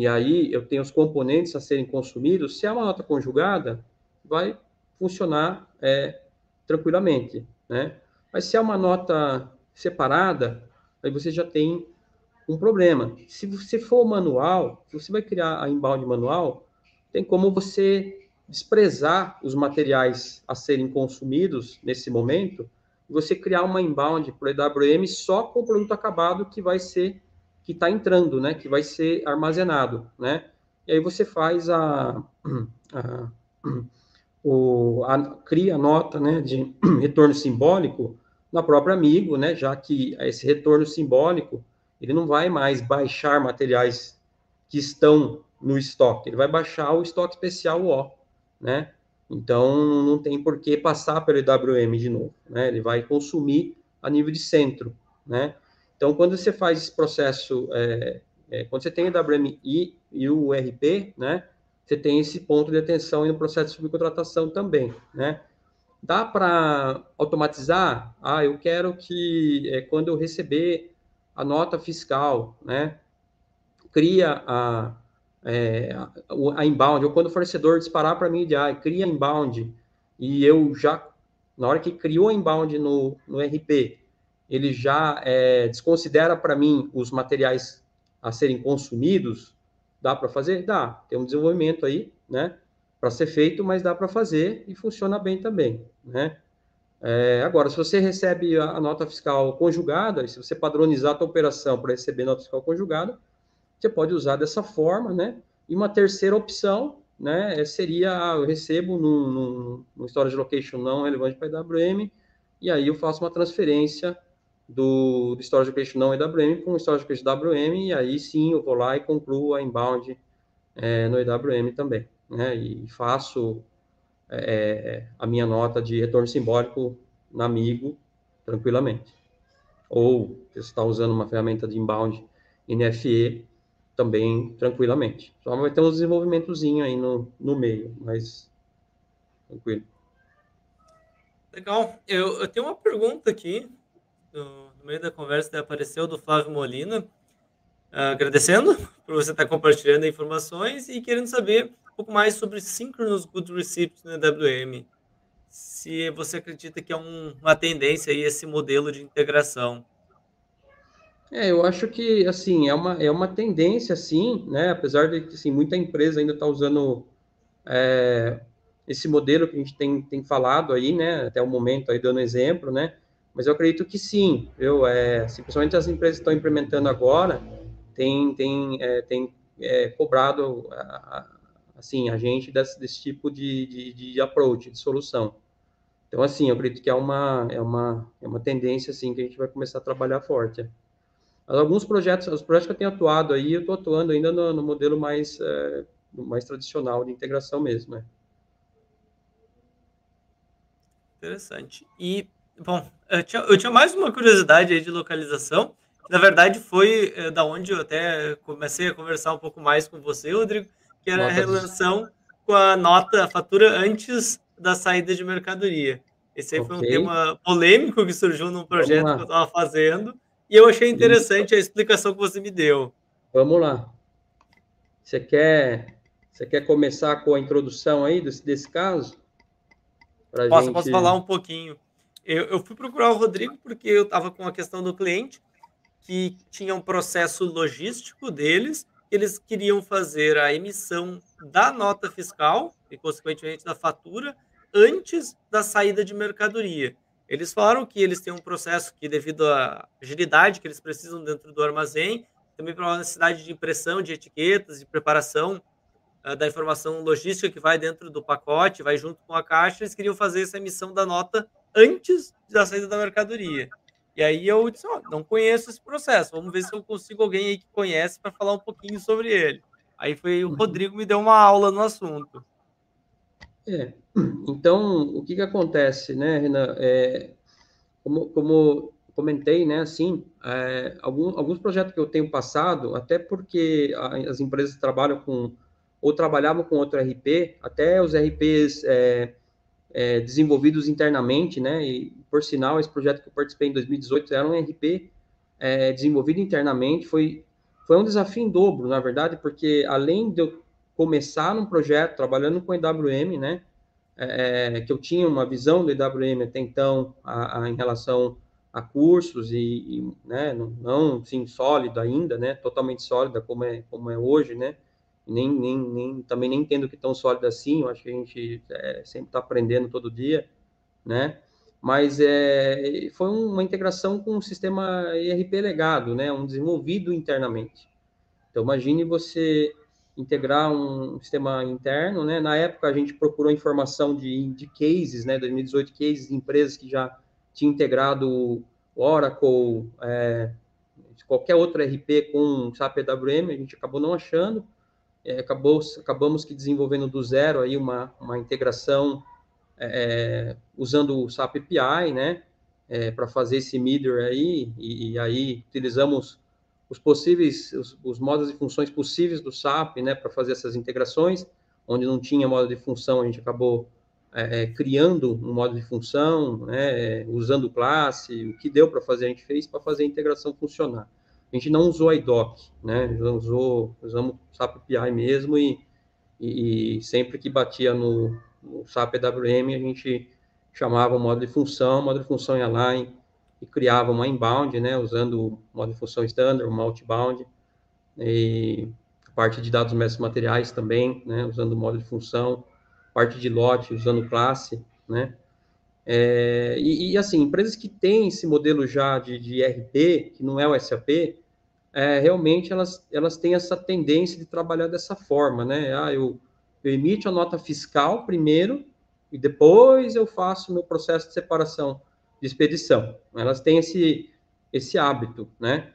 e aí eu tenho os componentes a serem consumidos, se é uma nota conjugada, vai funcionar é, tranquilamente, né? Mas se é uma nota separada, aí você já tem um problema. Se você for manual, se você vai criar a inbound manual, tem como você desprezar os materiais a serem consumidos nesse momento e você criar uma inbound para o EWM só com o produto acabado que vai ser que está entrando, né? Que vai ser armazenado, né? E aí você faz a, a, o, a cria a nota, né? De retorno simbólico na própria Amigo, né? Já que esse retorno simbólico ele não vai mais baixar materiais que estão no estoque, ele vai baixar o estoque especial O, né? Então não tem por que passar pelo EWM de novo, né? Ele vai consumir a nível de centro, né? Então quando você faz esse processo, é, é, quando você tem o EWM e, e o RP, né? Você tem esse ponto de atenção no processo de subcontratação também, né? Dá para automatizar? Ah, eu quero que é, quando eu receber a nota fiscal, né? Cria a, é, a, inbound, ou quando o fornecedor disparar para mim de ah, cria inbound, e eu já, na hora que criou a inbound no, no RP, ele já é, desconsidera para mim os materiais a serem consumidos, dá para fazer? Dá, tem um desenvolvimento aí, né, para ser feito, mas dá para fazer e funciona bem também, né. É, agora, se você recebe a, a, nota fiscal conjugada, se você padronizar a sua operação para receber nota fiscal conjugada, você pode usar dessa forma, né? E uma terceira opção, né, seria ah, eu recebo num, num, num storage location não relevante para EWM, e aí eu faço uma transferência do, do storage location não EWM para um storage location WM, e aí sim eu vou lá e concluo a inbound é, no EWM também, né? E faço é, a minha nota de retorno simbólico na Amigo tranquilamente. Ou você está usando uma ferramenta de inbound NFE também tranquilamente. Só vai ter um desenvolvimentozinho aí no, no meio, mas tranquilo. Legal. Eu, eu tenho uma pergunta aqui, no, no meio da conversa apareceu do Flávio Molina, uh, agradecendo por você estar compartilhando informações e querendo saber pouco mais sobre Synchronous Good Receipts no EWM. Se você acredita que é um, uma tendência aí esse modelo de integração. É, eu acho que assim é uma, é uma tendência, sim, né? Apesar de que assim, muita empresa ainda está usando é, esse modelo que a gente tem, tem falado aí, né? Até o momento aí dando exemplo, né? Mas eu acredito que sim, eu, é, assim, principalmente as empresas estão implementando agora, tem, tem, é, tem é, cobrado assim, a gente desse, desse tipo de, de, de, approach, de solução. Então, assim, eu acredito que é uma, é uma, é uma tendência, assim, que a gente vai começar a trabalhar forte. Alguns projetos, os projetos que eu tenho atuado aí, eu estou atuando ainda no, no modelo mais, é, mais tradicional de integração mesmo, né? Interessante. E, bom, eu tinha, eu tinha mais uma curiosidade aí de localização, na verdade foi é, da onde eu até comecei a conversar um pouco mais com você, Rodrigo, que era a relação com a nota, a fatura antes da saída de mercadoria. Esse aí okay. foi um tema polêmico que surgiu num projeto que eu estava fazendo, e eu achei interessante Isso. a explicação que você me deu. Vamos lá. Você quer, você quer começar com a introdução aí desse, desse caso? Posso, gente... posso falar um pouquinho. Eu, eu fui procurar o Rodrigo porque eu estava com a questão do cliente, que tinha um processo logístico deles, eles queriam fazer a emissão da nota fiscal e, consequentemente, da fatura antes da saída de mercadoria. Eles falaram que eles têm um processo que, devido à agilidade que eles precisam dentro do armazém, também pela necessidade de impressão de etiquetas, de preparação uh, da informação logística que vai dentro do pacote, vai junto com a caixa, eles queriam fazer essa emissão da nota antes da saída da mercadoria. E aí eu disse, ó, não conheço esse processo, vamos ver se eu consigo alguém aí que conhece para falar um pouquinho sobre ele. Aí foi o uhum. Rodrigo me deu uma aula no assunto. É, então o que que acontece, né, Renan? É, como, como comentei, né, assim, é, alguns, alguns projetos que eu tenho passado, até porque as empresas trabalham com ou trabalhavam com outro RP, até os RPs é, é, desenvolvidos internamente, né? E, por sinal, esse projeto que eu participei em 2018 era um RP é, desenvolvido internamente, foi, foi um desafio em dobro, na verdade, porque além de eu começar num projeto trabalhando com EWM, né? É, é, que eu tinha uma visão do EWM até então a, a, em relação a cursos e, e né, não, não sim sólida ainda, né, totalmente sólida como é como é hoje, né, nem, nem, nem também nem entendo que tão sólida assim, eu acho que a gente é, sempre está aprendendo todo dia, né, mas é, foi uma integração com um sistema ERP legado, né, um desenvolvido internamente. Então imagine você integrar um sistema interno, né, na época a gente procurou informação de, de cases, né, 2018 cases de empresas que já tinha integrado Oracle, é, qualquer outro RP com SAP EWM, a gente acabou não achando, é, acabou, acabamos que desenvolvendo do zero aí uma, uma integração é, usando o SAP API, né, é, para fazer esse middle aí, e, e, aí utilizamos os possíveis, os, os modos de funções possíveis do SAP, né, para fazer essas integrações, onde não tinha modo de função, a gente acabou é, é, criando um modo de função, né, usando classe, o que deu para fazer, a gente fez para fazer a integração funcionar. A gente não usou a IDOC, né, usou, usamos o SAP API mesmo e, e, sempre que batia no, no, SAP EWM, a gente chamava o modo de função, o modo de função ia lá e, e criava uma inbound, né, usando o modo de função standard, uma outbound, e parte de dados mestres materiais também, né, usando o modo de função, parte de lote usando classe, né? É, e, e, assim, empresas que têm esse modelo já de, de RP, que não é o SAP, é, realmente elas, elas têm essa tendência de trabalhar dessa forma, né? Ah, eu, eu emito a nota fiscal primeiro e depois eu faço meu processo de separação de expedição. Elas têm esse, esse hábito, né?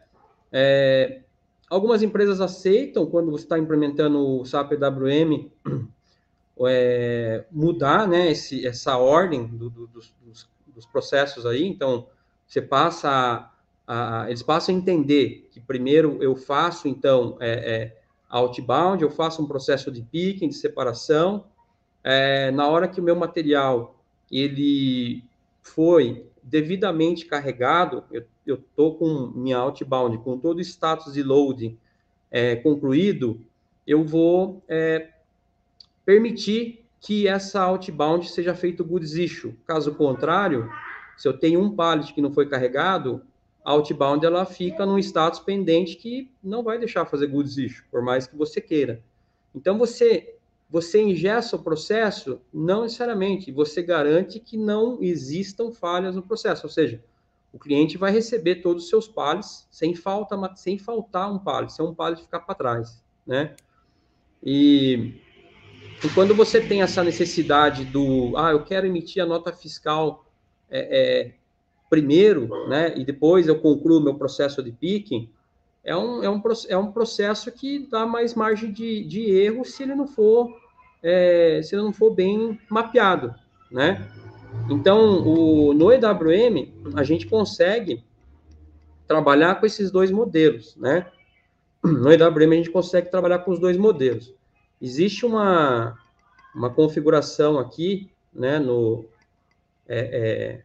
É, algumas empresas aceitam quando você está implementando o SAP EWM é, mudar né, esse, essa ordem do, do, dos, dos, processos aí. Então, você passa a, a, eles passam a entender que primeiro eu faço, então, é, é, outbound, eu faço um processo de picking, de separação. É, na hora que o meu material ele foi devidamente carregado, eu estou com minha outbound, com todo o status de loading é, concluído, eu vou é, permitir que essa outbound seja feito goods issue. Caso contrário, se eu tenho um pallet que não foi carregado, a outbound ela fica num status pendente que não vai deixar fazer goods issue, por mais que você queira. Então você você ingessa o processo, não necessariamente, você garante que não existam falhas no processo, ou seja, o cliente vai receber todos os seus pallets sem falta, sem faltar um pallet, sem um pallet ficar para trás, né? E e quando você tem essa necessidade do, ah, eu quero emitir a nota fiscal é, é, primeiro, né, e depois eu concluo meu processo de picking, é um, é um, é um processo que dá mais margem de, de erro se ele não for é, se ele não for bem mapeado, né? Então, o, no EWM, a gente consegue trabalhar com esses dois modelos, né? No EWM, a gente consegue trabalhar com os dois modelos. Existe uma, uma configuração aqui, né, no, é, é,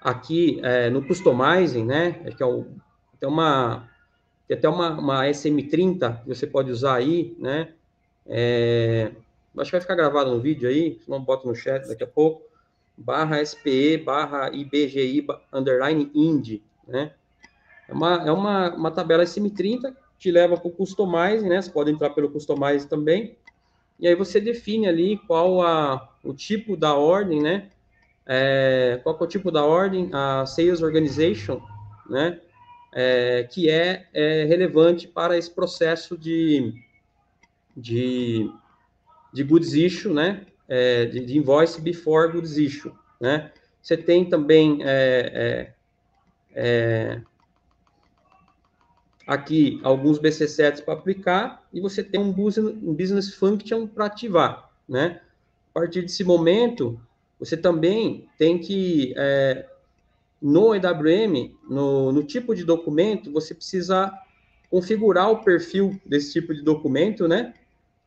aqui é, no customizing, né, é que é o, tem uma, tem até uma, uma SM30 que você pode usar aí, né, é, acho que vai ficar gravado no vídeo aí, se não bota no chat daqui a pouco, barra SPE, barra IBGI, underline IND, né, é uma, é uma, uma tabela SM30 te leva para o Customize, né? Você pode entrar pelo Customize também. E aí você define ali qual a, o tipo da ordem, né? É, qual é o tipo da ordem, a Sales Organization, né? É, que é, é, relevante para esse processo de, de, de goods issue, né? É, de, de, invoice before goods issue, né? Você tem também é, é, é aqui alguns BC7s para aplicar e você tem um business, um business function para ativar, né? A partir desse momento, você também tem que, é, no EWM, no, no, tipo de documento, você precisa configurar o perfil desse tipo de documento, né?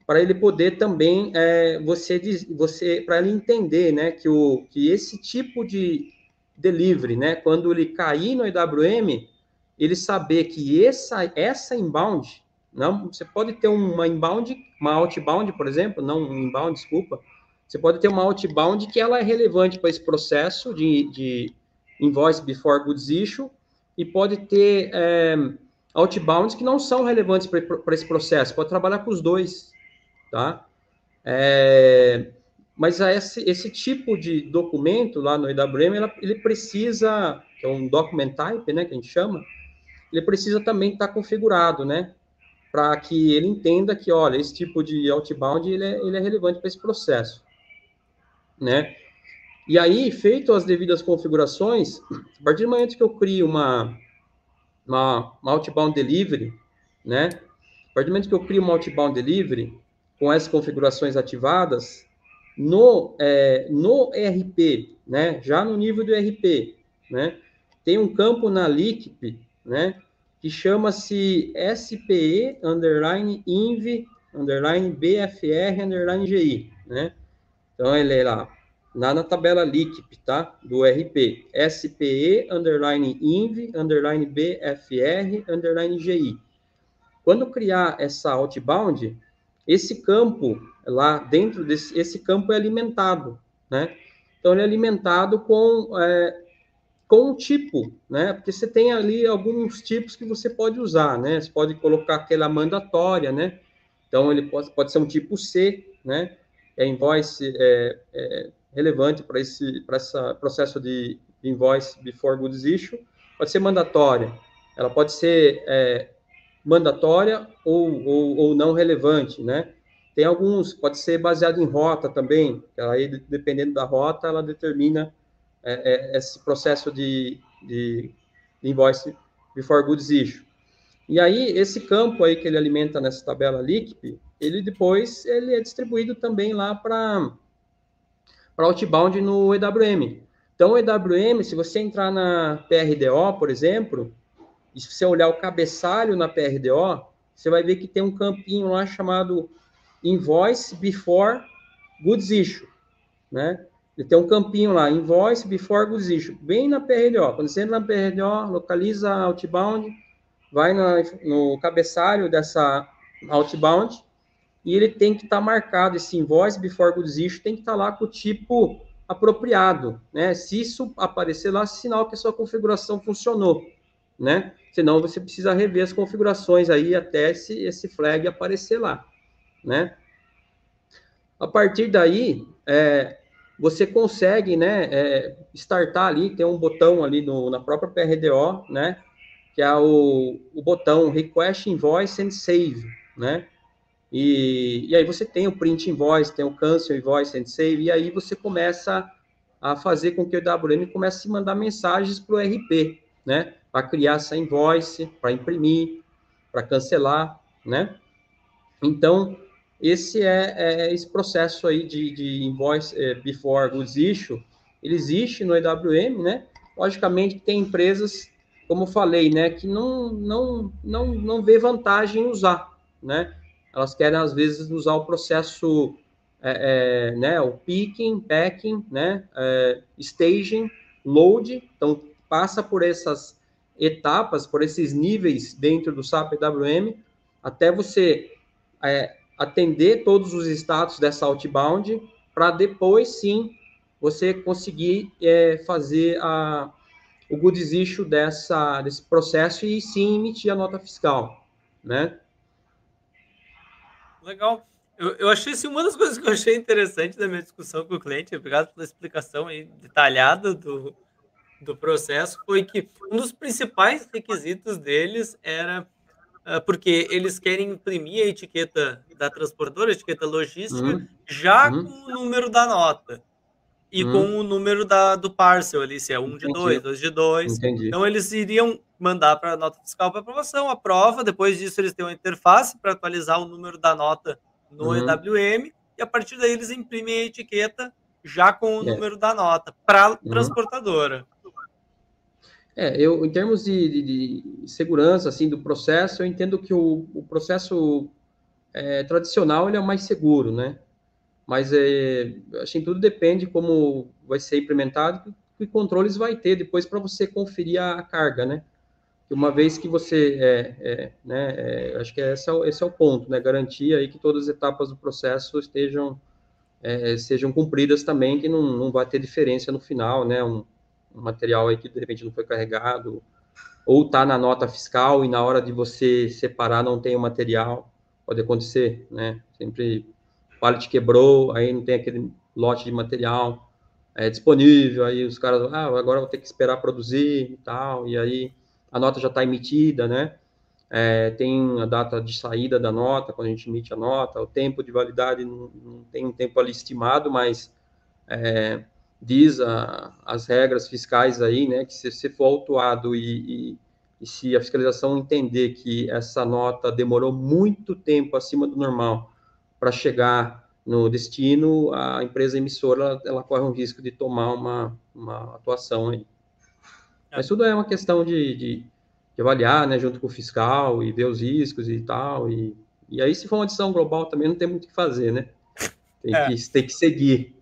Para ele poder também, é, você, você para ele entender, né, que, o, que esse tipo de delivery, né, quando ele cair no EWM, ele saber que essa, essa inbound, não, você pode ter uma inbound, uma outbound, por exemplo, não um inbound, desculpa, você pode ter uma outbound que ela é relevante para esse processo de, de invoice before goods issue, e pode ter é, outbounds que não são relevantes para esse processo, pode trabalhar com os dois, tá? É, mas esse, esse tipo de documento lá no EWM, ela, ele precisa, que é um document type, né, que a gente chama, ele precisa também estar tá configurado, né, para que ele entenda que, olha, esse tipo de outbound, ele é, ele é relevante para esse processo, né. E aí, feito as devidas configurações, a partir do momento que eu crio uma, uma, uma outbound delivery, né, a partir do momento que eu crio uma outbound delivery, com essas configurações ativadas, no, é, no RP, né, já no nível do RP, né, tem um campo na LICP, né, que chama-se SPE underline inv underline BFR underline GI, né? Então ele é lá, lá na tabela LICP, tá? Do RP, SPE underline inv underline BFR underline GI. Quando criar essa outbound, esse campo lá dentro desse esse campo é alimentado, né? Então ele é alimentado com é, com um tipo, né? Porque você tem ali alguns tipos que você pode usar, né? Você pode colocar aquela mandatória, né? Então ele pode, pode ser um tipo C, né? É invoice é, é relevante para esse para esse processo de invoice before goods issue. Pode ser mandatória. Ela pode ser é, mandatória ou, ou, ou não relevante, né? Tem alguns, pode ser baseado em rota também, aí dependendo da rota, ela determina é, é, esse processo de, de, invoice before goods issue. E aí, esse campo aí que ele alimenta nessa tabela LICP, ele depois ele é distribuído também lá para outbound no EWM. Então, o EWM, se você entrar na PRDO, por exemplo, e se você olhar o cabeçalho na PRDO, você vai ver que tem um campinho lá chamado Invoice Before Goods Issue, né? Ele tem um campinho lá, Invoice Before Goods Issue, bem na PRDO. Quando você entra na PRDO, localiza Outbound, vai na, no cabeçalho dessa Outbound, e ele tem que estar tá marcado, esse Invoice Before Goods Issue tem que estar tá lá com o tipo apropriado, né? Se isso aparecer lá, sinal que a sua configuração funcionou, né? Senão você precisa rever as configurações aí até esse, esse flag aparecer lá, né? A partir daí, é, você consegue, né, é, startar ali, tem um botão ali no, na própria PRDO, né, que é o, o botão Request Invoice and Save, né, e, e aí você tem o Print Invoice, tem o Cancel Invoice and Save, e aí você começa a fazer com que o WM comece a mandar mensagens para o RP, né, para criar essa invoice, para imprimir, para cancelar, né? Então, esse é, é, esse processo aí de, de invoice é, before goods issue, ele existe no EWM, né? Logicamente, tem empresas, como eu falei, né, que não, não, não, não vê vantagem em usar, né? Elas querem, às vezes, usar o processo, é, é né, o picking, packing, né, é, staging, load, então passa por essas etapas, por esses níveis dentro do SAP EWM, até você atender todos os status dessa outbound, para depois sim você conseguir é, fazer a, o goods issue dessa, desse processo e sim emitir a nota fiscal, né? Legal. Eu, eu achei assim, uma das coisas que eu achei interessante da minha discussão com o cliente, obrigado pela explicação aí detalhada do, do processo foi que um dos principais requisitos deles era porque eles querem imprimir a etiqueta da transportadora, a etiqueta logística, uhum. já uhum. com o número da nota. E uhum. com o número da, do parcel ali, se é um de dois, dois de dois. Entendi. Então eles iriam mandar para a nota fiscal para aprovação, aprova, depois disso eles têm uma interface para atualizar o número da nota no uhum. EWM, e a partir daí eles imprimem a etiqueta já com o é. número da nota para a uhum. transportadora. É, eu, em termos de, de, de, segurança, assim, do processo, eu entendo que o, o processo é, tradicional, ele é o mais seguro, né? Mas, é, assim, tudo depende como vai ser implementado, que controles vai ter depois para você conferir a, carga, né? Que uma vez que você, é, é né, é, acho que esse é, o, esse é o ponto, né? Garantir aí que todas as etapas do processo estejam, é, sejam cumpridas também, que não, não vai ter diferença no final, né? Um material aí que de repente não foi carregado, ou está na nota fiscal e na hora de você separar não tem o material, pode acontecer, né? Sempre o pallet quebrou, aí não tem aquele lote de material é, disponível, aí os caras, ah, agora vou ter que esperar produzir e tal, e aí a nota já está emitida, né? É, tem a data de saída da nota, quando a gente emite a nota, o tempo de validade não, não tem um tempo ali estimado, mas é, diz a, as regras fiscais aí, né, que se você for autuado e, e, e, se a fiscalização entender que essa nota demorou muito tempo acima do normal para chegar no destino, a empresa emissora ela, ela, corre um risco de tomar uma, uma atuação aí. Mas tudo é uma questão de, de, de, avaliar, né, junto com o fiscal e ver os riscos e tal. E, e aí, se for uma decisão global, também não tem muito o que fazer, né? Tem, é. que, tem que seguir.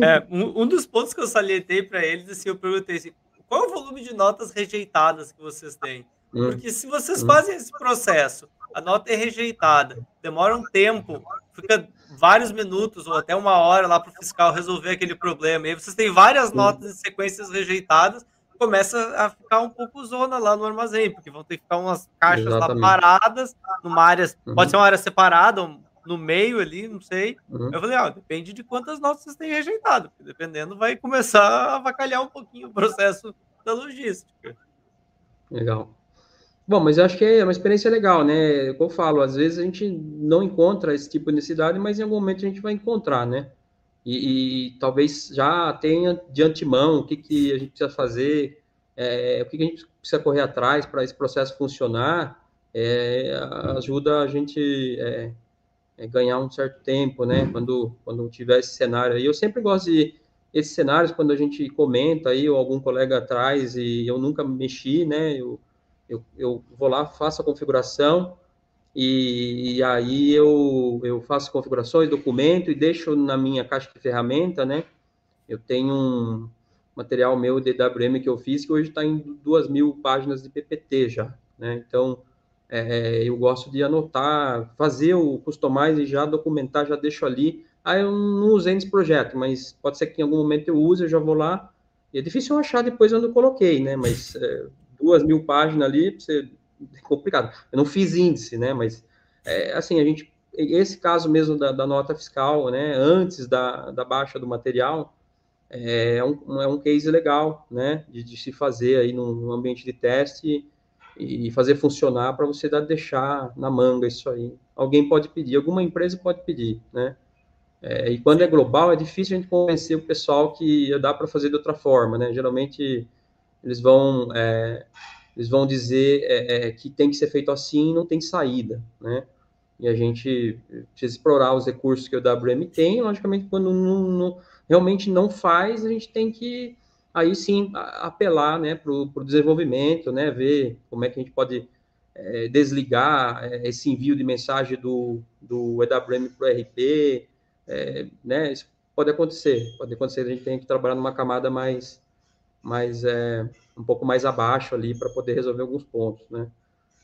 É, um, um, dos pontos que eu salientei para eles, assim, eu perguntei assim, qual é o volume de notas rejeitadas que vocês têm? Hum. Porque se vocês hum. fazem esse processo, a nota é rejeitada, demora um tempo, fica vários minutos ou até uma hora lá para o fiscal resolver aquele problema, e aí vocês têm várias hum. notas em sequências rejeitadas, começa a ficar um pouco zona lá no armazém, porque vão ter que ficar umas caixas Exatamente. lá paradas, numa área, uhum. pode ser uma área separada, no meio ali, não sei. Uhum. Eu falei, ó, depende de quantas notas vocês têm rejeitado, dependendo vai começar a avacalhar um pouquinho o processo da logística. Legal. Bom, mas eu acho que é uma experiência legal, né? Como eu falo, às vezes a gente não encontra esse tipo de necessidade, mas em algum momento a gente vai encontrar, né? E, e talvez já tenha de antemão o que, que a gente precisa fazer, é, o que, que a gente precisa correr atrás para esse processo funcionar, é, ajuda a gente é, é, ganhar um certo tempo, né? Quando, quando tiver esse cenário aí. Eu sempre gosto de esses cenários, quando a gente comenta aí, ou algum colega traz, e eu nunca mexi, né? Eu, eu, eu vou lá, faço a configuração, e, e aí eu, eu faço configurações, documento, e deixo na minha caixa de ferramenta, né? Eu tenho um material meu de WM que eu fiz, que hoje está em duas mil páginas de PPT já, né? Então, é, eu gosto de anotar, fazer o customize e já documentar, já deixo ali. Aí eu não usei nesse projeto, mas pode ser que em algum momento eu use, eu já vou lá. E é difícil eu achar depois onde eu coloquei, né? Mas é, duas mil páginas ali, você, é complicado. Eu não fiz índice, né? Mas, é, assim, a gente... Esse caso mesmo da, da, nota fiscal, né? Antes da, da baixa do material, é um, é um case legal, né? De, de se fazer aí num ambiente de teste e fazer funcionar para você dar, deixar na manga isso aí. Alguém pode pedir, alguma empresa pode pedir, né? É, e quando é global, é difícil a gente convencer o pessoal que dá para fazer de outra forma, né? Geralmente eles vão é, eles vão dizer é, é que tem que ser feito assim, não tem saída, né? E a gente precisa explorar os recursos que o WM tem. Logicamente, quando não, não, realmente não faz, a gente tem que aí sim apelar né, para o desenvolvimento, né, ver como é que a gente pode é, desligar é, esse envio de mensagem do, do EWM para o RP, é, né, isso pode acontecer, pode acontecer, a gente tem que trabalhar numa camada mais, mais é, um pouco mais abaixo ali para poder resolver alguns pontos, né,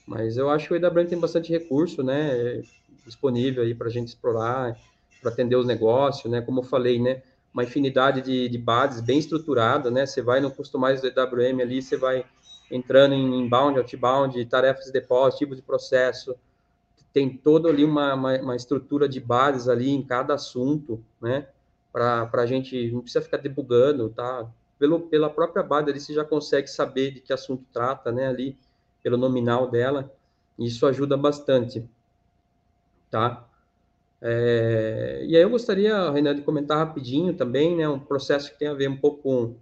mas eu acho que o EWM tem bastante recurso, né, disponível aí para a gente explorar, para atender os negócios, né, como eu falei, né, uma infinidade de, de bases bem estruturada, né? Você vai no Customize do EWM ali, você vai entrando em inbound, outbound, tarefas de depósito, tipo de processo, tem toda ali uma, uma, uma, estrutura de bases ali em cada assunto, né? Para a gente, não precisa ficar debugando, tá? Pelo, pela própria base ali, você já consegue saber de que assunto trata, né? Ali, pelo nominal dela, isso ajuda bastante, tá? É, e aí eu gostaria, Renan, de comentar rapidinho também, né, um processo que tem a ver um pouco com,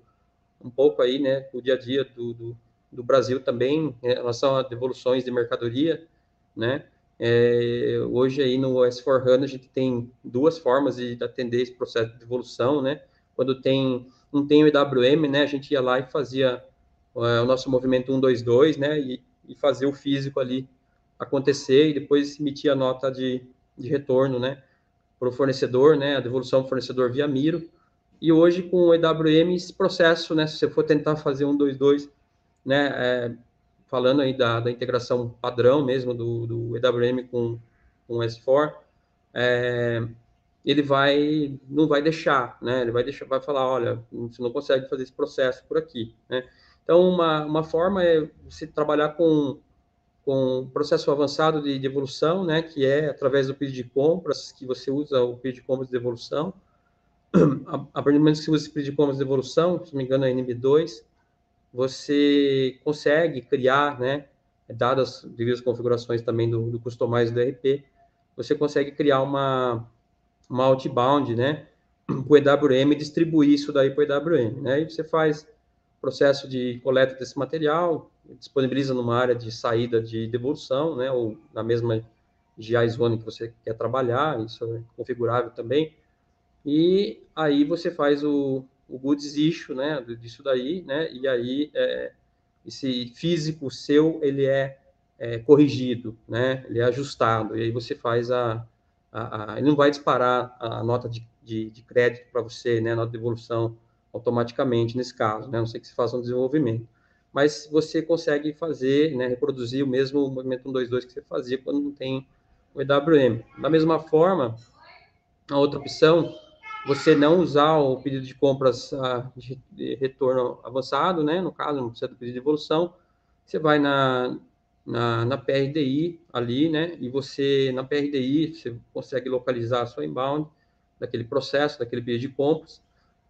um pouco aí, né, com o dia a dia do, do, do Brasil também, em relação a devoluções de mercadoria, né, é, hoje aí no S4HANA a gente tem duas formas de atender esse processo de devolução, né, quando tem, não tem o EWM, né, a gente ia lá e fazia é, o nosso movimento 122, né, e, e fazer o físico ali acontecer e depois emitir a nota de, de retorno, né, para o fornecedor, né, a devolução do fornecedor via Miro. E hoje com o EWM esse processo, né, se você for tentar fazer um 22, né, é, falando aí da, da integração padrão mesmo do, do EWM com, com o S4, é, ele vai não vai deixar, né? Ele vai deixar, vai falar, olha, você não consegue fazer esse processo por aqui, né? Então, uma, uma forma é você trabalhar com com processo avançado de devolução, né, que é através do pedido de compras, que você usa o pedido de compras de devolução. A partir do momento que você usa de compras de devolução, se não me engano é NB2, você consegue criar, né, dadas devidas configurações também do, do Customize do RP, você consegue criar uma, uma outbound, né, para o EWM e distribuir isso daí para o EWM, né, e você faz processo de coleta desse material, disponibiliza numa área de saída de devolução, né, ou na mesma GI Zone que você quer trabalhar, isso é configurável também, e aí você faz o, o goods issue, né, disso daí, né, e aí é, esse físico seu, ele é, é, corrigido, né, ele é ajustado, e aí você faz a, a, a ele não vai disparar a nota de, de, de crédito para você, né, nota de devolução automaticamente nesse caso, né, a não sei que se faça um desenvolvimento mas você consegue fazer, né, reproduzir o mesmo movimento 122 que você fazia quando não tem o EWM. Da mesma forma, a outra opção, você não usar o pedido de compras ah, de, de, retorno avançado, né, no caso, não precisa do pedido de evolução, você vai na, na, na PRDI ali, né, e você, na PRDI, você consegue localizar a sua inbound, daquele processo, daquele pedido de compras,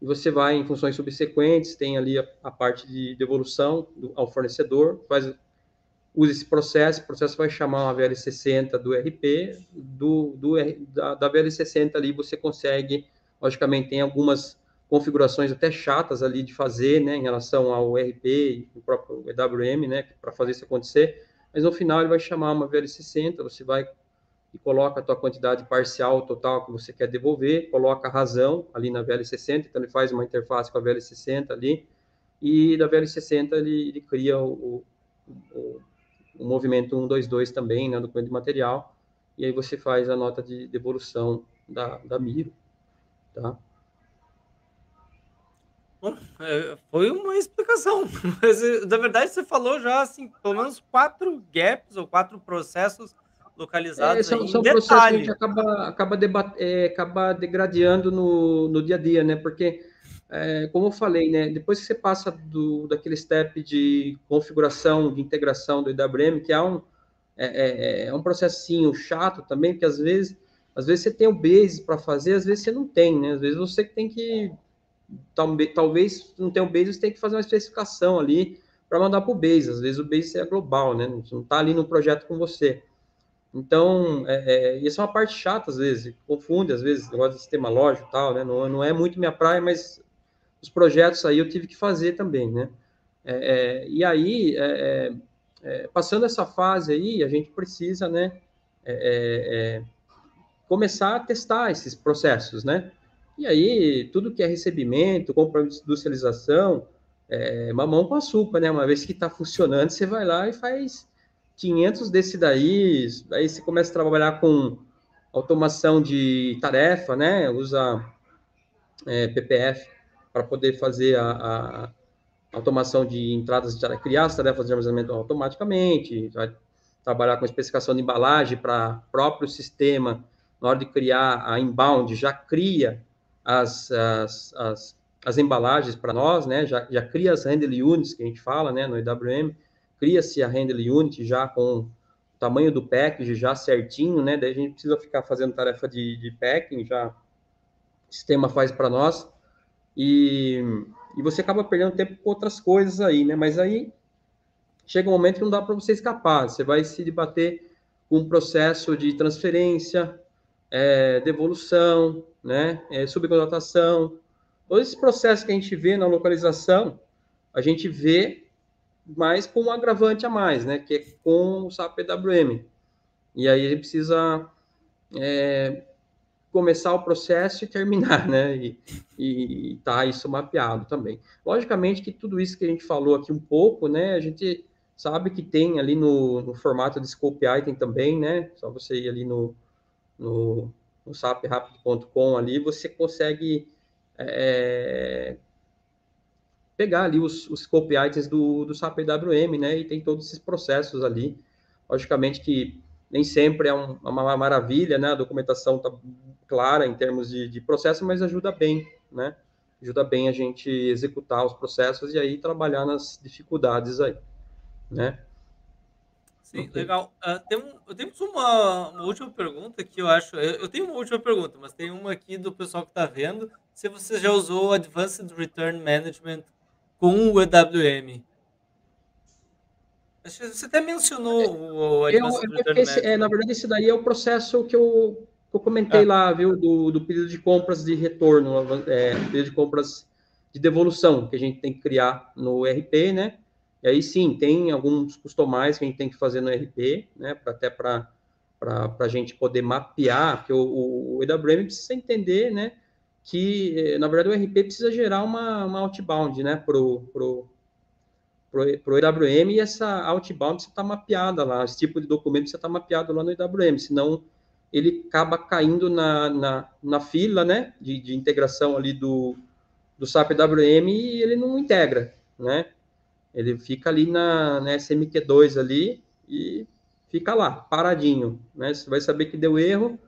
e você vai em funções subsequentes, tem ali a, a parte de devolução do, ao fornecedor, faz, usa esse processo, o processo vai chamar uma VL60 do RP, do, do, da, da VL60 ali você consegue, logicamente tem algumas configurações até chatas ali de fazer, né, em relação ao RP e o próprio EWM, né, para fazer isso acontecer, mas no final ele vai chamar uma VL60, você vai e coloca a tua quantidade parcial total que você quer devolver, coloca a razão ali na VL60, então ele faz uma interface com a VL60 ali, e da VL60 ele, ele cria o, o, o, movimento 122 também, né, documento de material, e aí você faz a nota de devolução da, da Miro, tá? É, foi uma explicação, mas na verdade você falou já, assim, pelo menos quatro gaps ou quatro processos localizados é, são, são processos que a gente acaba, acaba, debat, é, acaba degradando no, no dia a dia, né? Porque, é, como eu falei, né? Depois que você passa do, daquele step de configuração, de integração do IWM, que é um, é, é, é um processinho chato também, porque às vezes, às vezes você tem o base para fazer, às vezes você não tem, né? Às vezes você tem que talvez não tenha o base, você tem que fazer uma especificação ali para mandar para o base. Às vezes o base é global, né? Não está ali no projeto com você. Então, é, é, isso é uma parte chata, às vezes, confunde, às vezes, negócio de sistema lógico e tal, né? Não, não é muito minha praia, mas os projetos aí eu tive que fazer também, né? É, é e aí, é, é, passando essa fase aí, a gente precisa, né, começar a testar esses processos, né? E aí, tudo que é recebimento, compra industrialização, é mamão com açúcar, né? Uma vez que está funcionando, você vai lá e faz 500 desse daí, aí você começa a trabalhar com automação de tarefa, né? Usa é, PPF para poder fazer a, a, automação de entradas de criar as tarefas de armazenamento automaticamente, vai trabalhar com especificação de embalagem para próprio sistema, na hora de criar a inbound, já cria as, as, as, as embalagens para nós, né? Já, já cria as handle units que a gente fala, né? No IWM, cria-se a handle unit já com o tamanho do package já certinho, né? Daí a gente precisa ficar fazendo tarefa de, de packing, já o sistema faz para nós. E, e você acaba perdendo tempo com outras coisas aí, né? Mas aí chega um momento que não dá para você escapar. Você vai se debater com um processo de transferência, é, devolução, né? É, subcontratação. Todos esses processos que a gente vê na localização, a gente vê mas com um agravante a mais, né? Que é com o SAP PWM. E aí ele precisa é, começar o processo e terminar, né? E, e tá isso mapeado também. Logicamente que tudo isso que a gente falou aqui um pouco, né? A gente sabe que tem ali no, no formato de scope item também, né? Só você ir ali no, no, no saprapid.com ali, você consegue é, pegar ali os, os items do, do SAP EWM, né? E tem todos esses processos ali. Logicamente que nem sempre é um, uma maravilha, né? A documentação está clara em termos de, de, processo, mas ajuda bem, né? Ajuda bem a gente executar os processos e aí trabalhar nas dificuldades aí, né? Sim, okay. legal. Uh, tem um, temos uma, uma, última pergunta que eu acho. Eu, eu, tenho uma última pergunta, mas tem uma aqui do pessoal que está vendo. Se você já usou o Advanced Return Management com o EWM. Você até mencionou o eu, esse, é, Na verdade, esse daí é o processo que eu, que eu comentei ah. lá, viu? Do, do, pedido de compras de retorno, é, pedido de compras de devolução que a gente tem que criar no RP, né? E aí sim, tem alguns customais que a gente tem que fazer no RP, né? Pra, até para a gente poder mapear, porque o, o, o EWM precisa entender, né? Que, eh, na verdade, o RP precisa gerar uma, uma outbound, né, pro, pro, pro, pro EWM, e essa outbound precisa estar mapeada lá, esse tipo de documento precisa estar mapeado lá no EWM, senão ele acaba caindo na, na, na fila, né, de, de integração ali do, do SAP EWM e ele não integra, né, ele fica ali na, na SMQ2 ali e fica lá, paradinho, né, você vai saber que deu erro,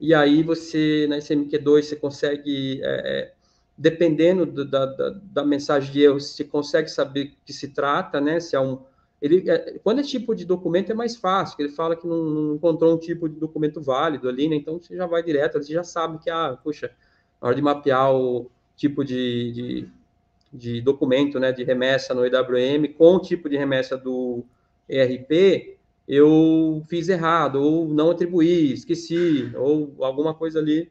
e aí você, na SMQ2, você consegue, é, é, dependendo do, da, da, da, mensagem de erro, você consegue saber que se trata, né? Se é um. Ele, é, quando é tipo de documento é mais fácil, ele fala que não, não, encontrou um tipo de documento válido ali, né? Então você já vai direto, você já sabe que, ah, puxa, na hora de mapear o tipo de, de, de documento, né, de remessa no EWM com o tipo de remessa do ERP, eu fiz errado, ou não atribuí, esqueci, ou alguma coisa ali,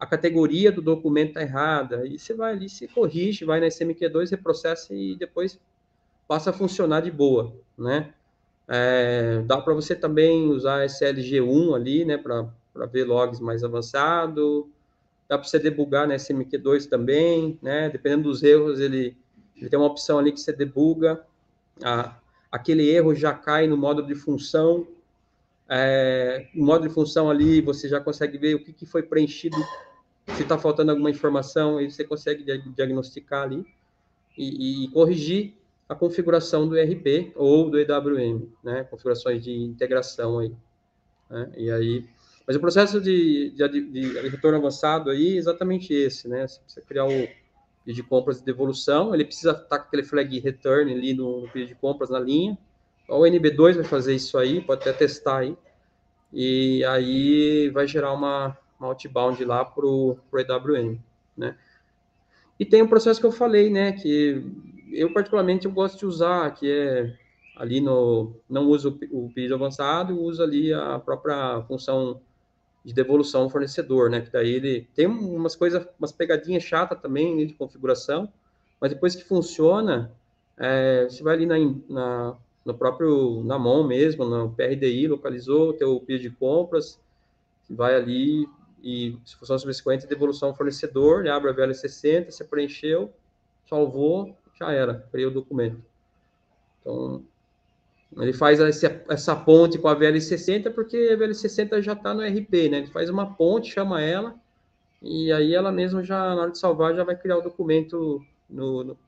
a categoria do documento está errada, e você vai ali, se corrige, vai na SMQ2, reprocessa e depois passa a funcionar de boa, né? É, dá para você também usar SLG1 ali, né, para ver logs mais avançado, dá para você debugar na SMQ2 também, né, dependendo dos erros, ele, ele tem uma opção ali que você debuga a, aquele erro já cai no módulo de função. É, no módulo de função ali, você já consegue ver o que, que foi preenchido, se está faltando alguma informação, aí você consegue diagnosticar ali e, e, corrigir a configuração do ERP ou do EWM, né? Configurações de integração aí. Né? E aí, mas o processo de, de, de, de retorno avançado aí é exatamente esse, né? Você precisa criar o pedido de compras de devolução, ele precisa estar com aquele flag return ali no, no pedido de compras na linha. O NB2 vai fazer isso aí, pode até testar aí. E aí vai gerar uma, uma outbound lá para o EWM, né? E tem um processo que eu falei, né, que eu particularmente eu gosto de usar, que é ali no, não uso o pedido avançado, uso ali a própria função de devolução ao fornecedor, né? Que daí ele tem umas coisas, umas pegadinhas chatas também né, de configuração, mas depois que funciona, é, você vai ali na, na, no próprio, na mão mesmo, no PRDI, localizou o teu pedido de compras, vai ali e se funciona subsequente, devolução ao fornecedor, ele abre a VL60, você preencheu, salvou, já era, criou o documento. Então, ele faz essa, essa ponte com a VL60 porque a VL60 já está no RP, né? Ele faz uma ponte, chama ela, e aí ela mesma já, na hora de salvar, já vai criar o documento no, no,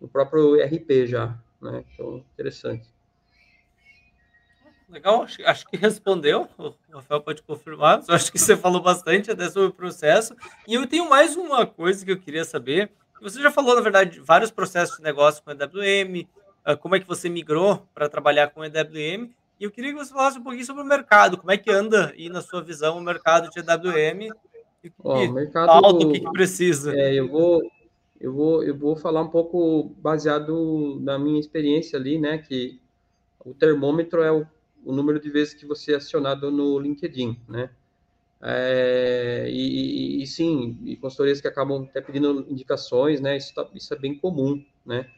no próprio RP já, né? Então, interessante. Legal, acho, acho, que respondeu. O Rafael pode confirmar. Acho que você falou bastante até sobre o processo. E eu tenho mais uma coisa que eu queria saber. Você já falou, na verdade, vários processos de negócio com a WM, uh, como é que você migrou para trabalhar com EWM. E eu queria que você falasse um pouquinho sobre o mercado, como é que anda aí na sua visão o mercado de EWM e Ó, o mercado, falta, o que, que precisa. É, eu vou eu vou eu vou falar um pouco baseado na minha experiência ali, né, que o termômetro é o, o número de vezes que você é acionado no LinkedIn, né? É, e, e, e, sim, e consultorias que acabam até pedindo indicações, né? Isso, tá, isso é bem comum, né?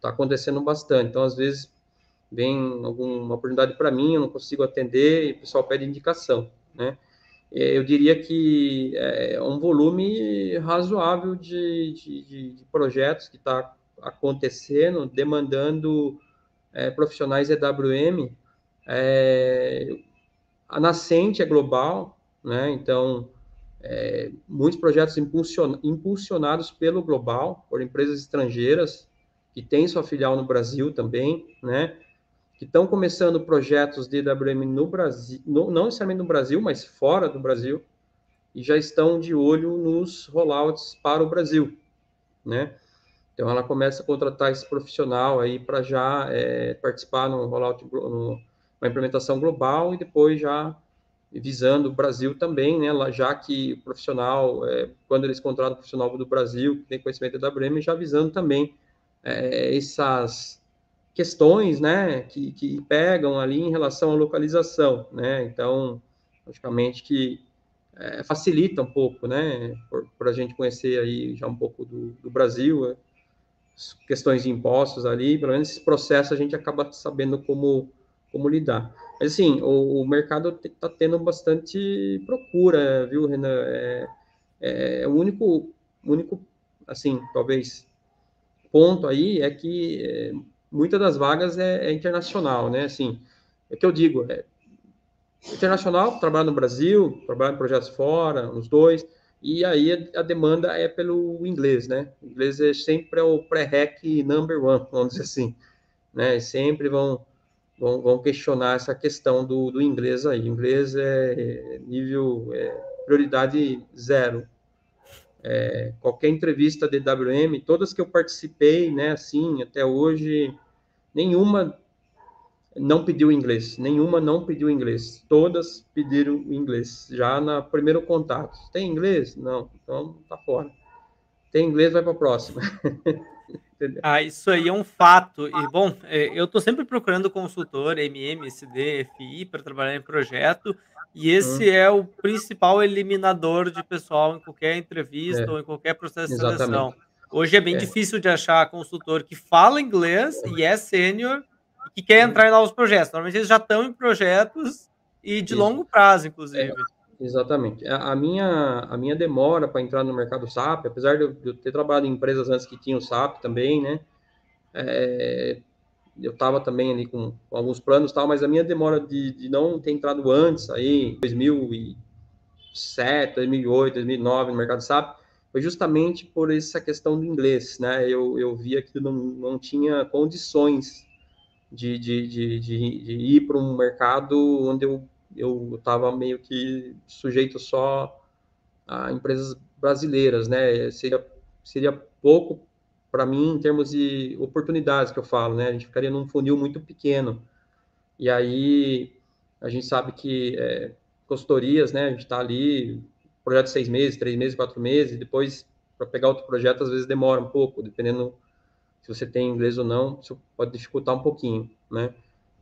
Está acontecendo bastante. Então, às vezes, vem alguma oportunidade para mim, eu não consigo atender, e o pessoal pede indicação, né? é, eu diria que é um volume razoável de, de, de projetos que está acontecendo, demandando é, profissionais EWM. É, a nascente é global, né? Então, é, muitos projetos impulsionados pelo global, por empresas estrangeiras, que têm sua filial no Brasil também, né? Que estão começando projetos de EWM no Brasil, no, não necessariamente no Brasil, mas fora do Brasil, e já estão de olho nos rollouts para o Brasil, né? Então, ela começa a contratar esse profissional aí para já é, participar no rollout, numa implementação global e depois já visando o Brasil também, né, já que o profissional, é, quando eles contratam o profissional do Brasil, que tem conhecimento da WM, já visando também é, essas questões, né, que, que pegam ali em relação à localização, né, então, logicamente que é, facilita um pouco, né, por, a gente conhecer aí já um pouco do, do Brasil, é, questões de impostos ali, pelo menos esse processo a gente acaba sabendo como, como lidar. Mas, assim, o, o mercado está tendo bastante procura, viu, Renan? É, é, o único, único, assim, talvez, ponto aí é que é, muitas das vagas é, é, internacional, né? Assim, é que eu digo, é, internacional, trabalhar no Brasil, trabalhar em projetos fora, os dois, e aí a, demanda é pelo inglês, né? O inglês é sempre é o pré-rec number one, vamos dizer assim, né? Sempre vão vão, vão questionar essa questão do, do inglês aí. inglês é nível é, prioridade zero. É, qualquer entrevista de WM, todas que eu participei, né, assim, até hoje, nenhuma não pediu inglês, nenhuma não pediu inglês, todas pediram inglês, já na primeiro contato. Tem inglês? Não, então tá fora. Tem inglês, vai para a próxima. Ah, isso aí é um fato. E, bom, é, eu estou sempre procurando consultor, MM, SD, FI, para trabalhar em projeto, e esse hum. é o principal eliminador de pessoal em qualquer entrevista é. ou em qualquer processo de Exatamente. seleção. Hoje é bem é. difícil de achar consultor que fala inglês e é sênior e que quer entrar em novos projetos. Normalmente eles já estão em projetos e de Isso. longo prazo, inclusive. É. Exatamente. A, minha, a minha demora para entrar no mercado SAP, apesar de eu, de eu, ter trabalhado em empresas antes que tinham SAP também, né? É, eu estava também ali com, com, alguns planos tal, mas a minha demora de, de não ter entrado antes, aí, 2007, 2008, 2009 no mercado SAP, foi justamente por essa questão do inglês, né? Eu, eu via que não, não tinha condições de, de, de, de, de ir para um mercado onde eu eu estava meio que sujeito só a empresas brasileiras, né? Seria, seria pouco para mim em termos de oportunidades que eu falo, né? A gente ficaria num funil muito pequeno. E aí a gente sabe que é, consultorias, né? A gente está ali, projeto seis meses, três meses, quatro meses, depois para pegar outro projeto às vezes demora um pouco, dependendo se você tem inglês ou não, isso pode dificultar um pouquinho, né?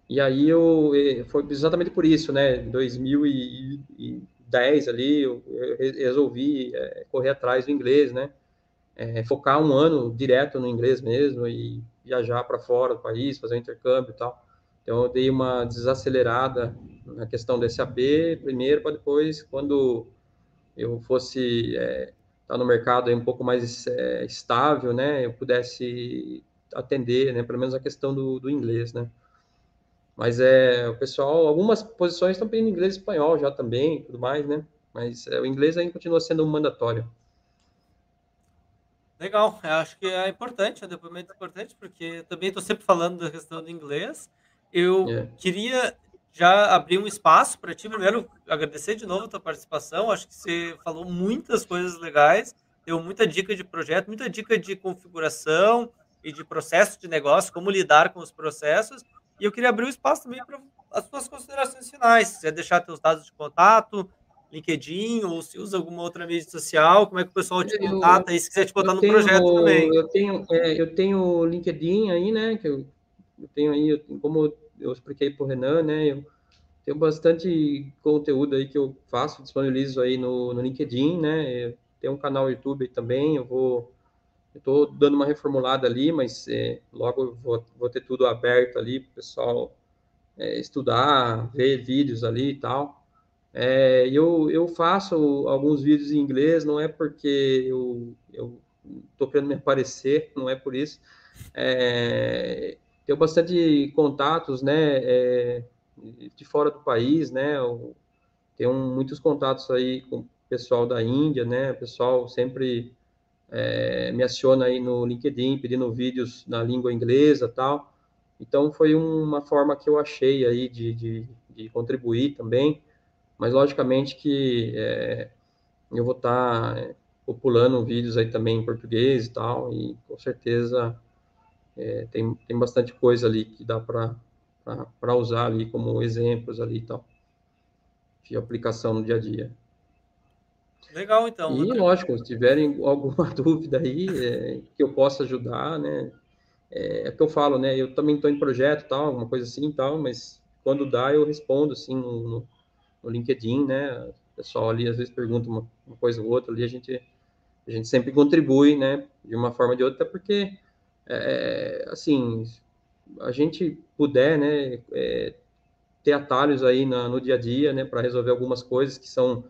E aí eu foi exatamente por isso, né? Em 2010 ali eu, resolvi é, correr atrás do inglês, né? É, focar um ano direto no inglês mesmo e viajar para fora do país, fazer um intercâmbio e tal. Então eu dei uma desacelerada na questão do SAP primeiro, para depois, quando eu fosse é, estar tá no mercado aí um pouco mais é, estável, né? Eu pudesse atender, né? Pelo menos a questão do, do inglês, né? Mas é, o pessoal, algumas posições estão pedindo inglês e espanhol já também, tudo mais, né? Mas é, o inglês ainda continua sendo um mandatório. Legal, eu acho que é importante, é um depoimento importante, porque também estou sempre falando da questão do inglês. Eu é. queria já abrir um espaço para ti. Primeiro, agradecer de novo a tua participação. Acho que você falou muitas coisas legais, deu muita dica de projeto, muita dica de configuração e de processo de negócio, como lidar com os processos. E eu queria abrir o espaço também para as suas considerações finais. Se quiser deixar seus dados de contato, LinkedIn, ou se usa alguma outra mídia social, como é que o pessoal te eu, contata aí, se quiser te botar no tenho, projeto também. Eu tenho, é, eu tenho LinkedIn aí, né, que eu, eu tenho aí, eu, como eu expliquei para o Renan, né, eu tenho bastante conteúdo aí que eu faço, disponibilizo aí no, no LinkedIn, né, eu tenho um canal YouTube também, eu vou Estou dando uma reformulada ali, mas é, logo vou, vou, ter tudo aberto ali para o pessoal é, estudar, ver vídeos ali e tal. É, eu, eu faço alguns vídeos em inglês, não é porque eu estou querendo me aparecer, não é por isso. É, tenho bastante contatos, né, é, de fora do país, né, eu tenho muitos contatos aí com o pessoal da Índia, né, pessoal sempre é, me aciona aí no LinkedIn pedindo vídeos na língua inglesa tal. Então foi uma forma que eu achei aí de, de, de contribuir também, mas logicamente que é, eu vou estar tá, é, populando vídeos aí também em português e tal, e com certeza é, tem, tem bastante coisa ali que dá para usar ali como exemplos ali e tal, de aplicação no dia a dia. Legal, então. E, lógico, se tiverem alguma dúvida aí é, que eu possa ajudar, né? É, é que eu falo, né? Eu também estou em projeto, tal, alguma coisa assim, tal, mas quando dá eu respondo assim no, no, no LinkedIn, né? O pessoal ali às vezes pergunta uma, uma, coisa ou outra ali, a gente a gente sempre contribui, né? De uma forma ou de outra, até porque é, assim a gente puder, né? É, ter atalhos aí na, no dia a dia, né? Para resolver algumas coisas que são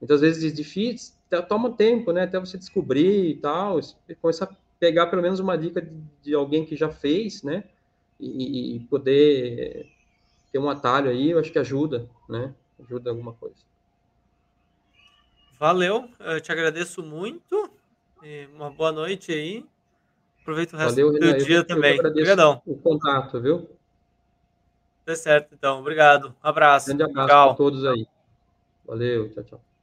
muitas vezes difícil, toma tempo, né? Até você descobrir e tal, começar a pegar pelo menos uma dica de, de alguém que já fez, né? E, e, poder ter um atalho aí, eu acho que ajuda, né? Ajuda alguma coisa. Valeu, eu te agradeço muito. uma boa noite aí. Aproveita o resto Valeu, do Renan, dia eu, também. Eu Obrigadão. O contato, viu? Tá certo, então. Obrigado. Um abraço. Grande abraço Tchau. a todos aí. Valeu, tchau, tchau.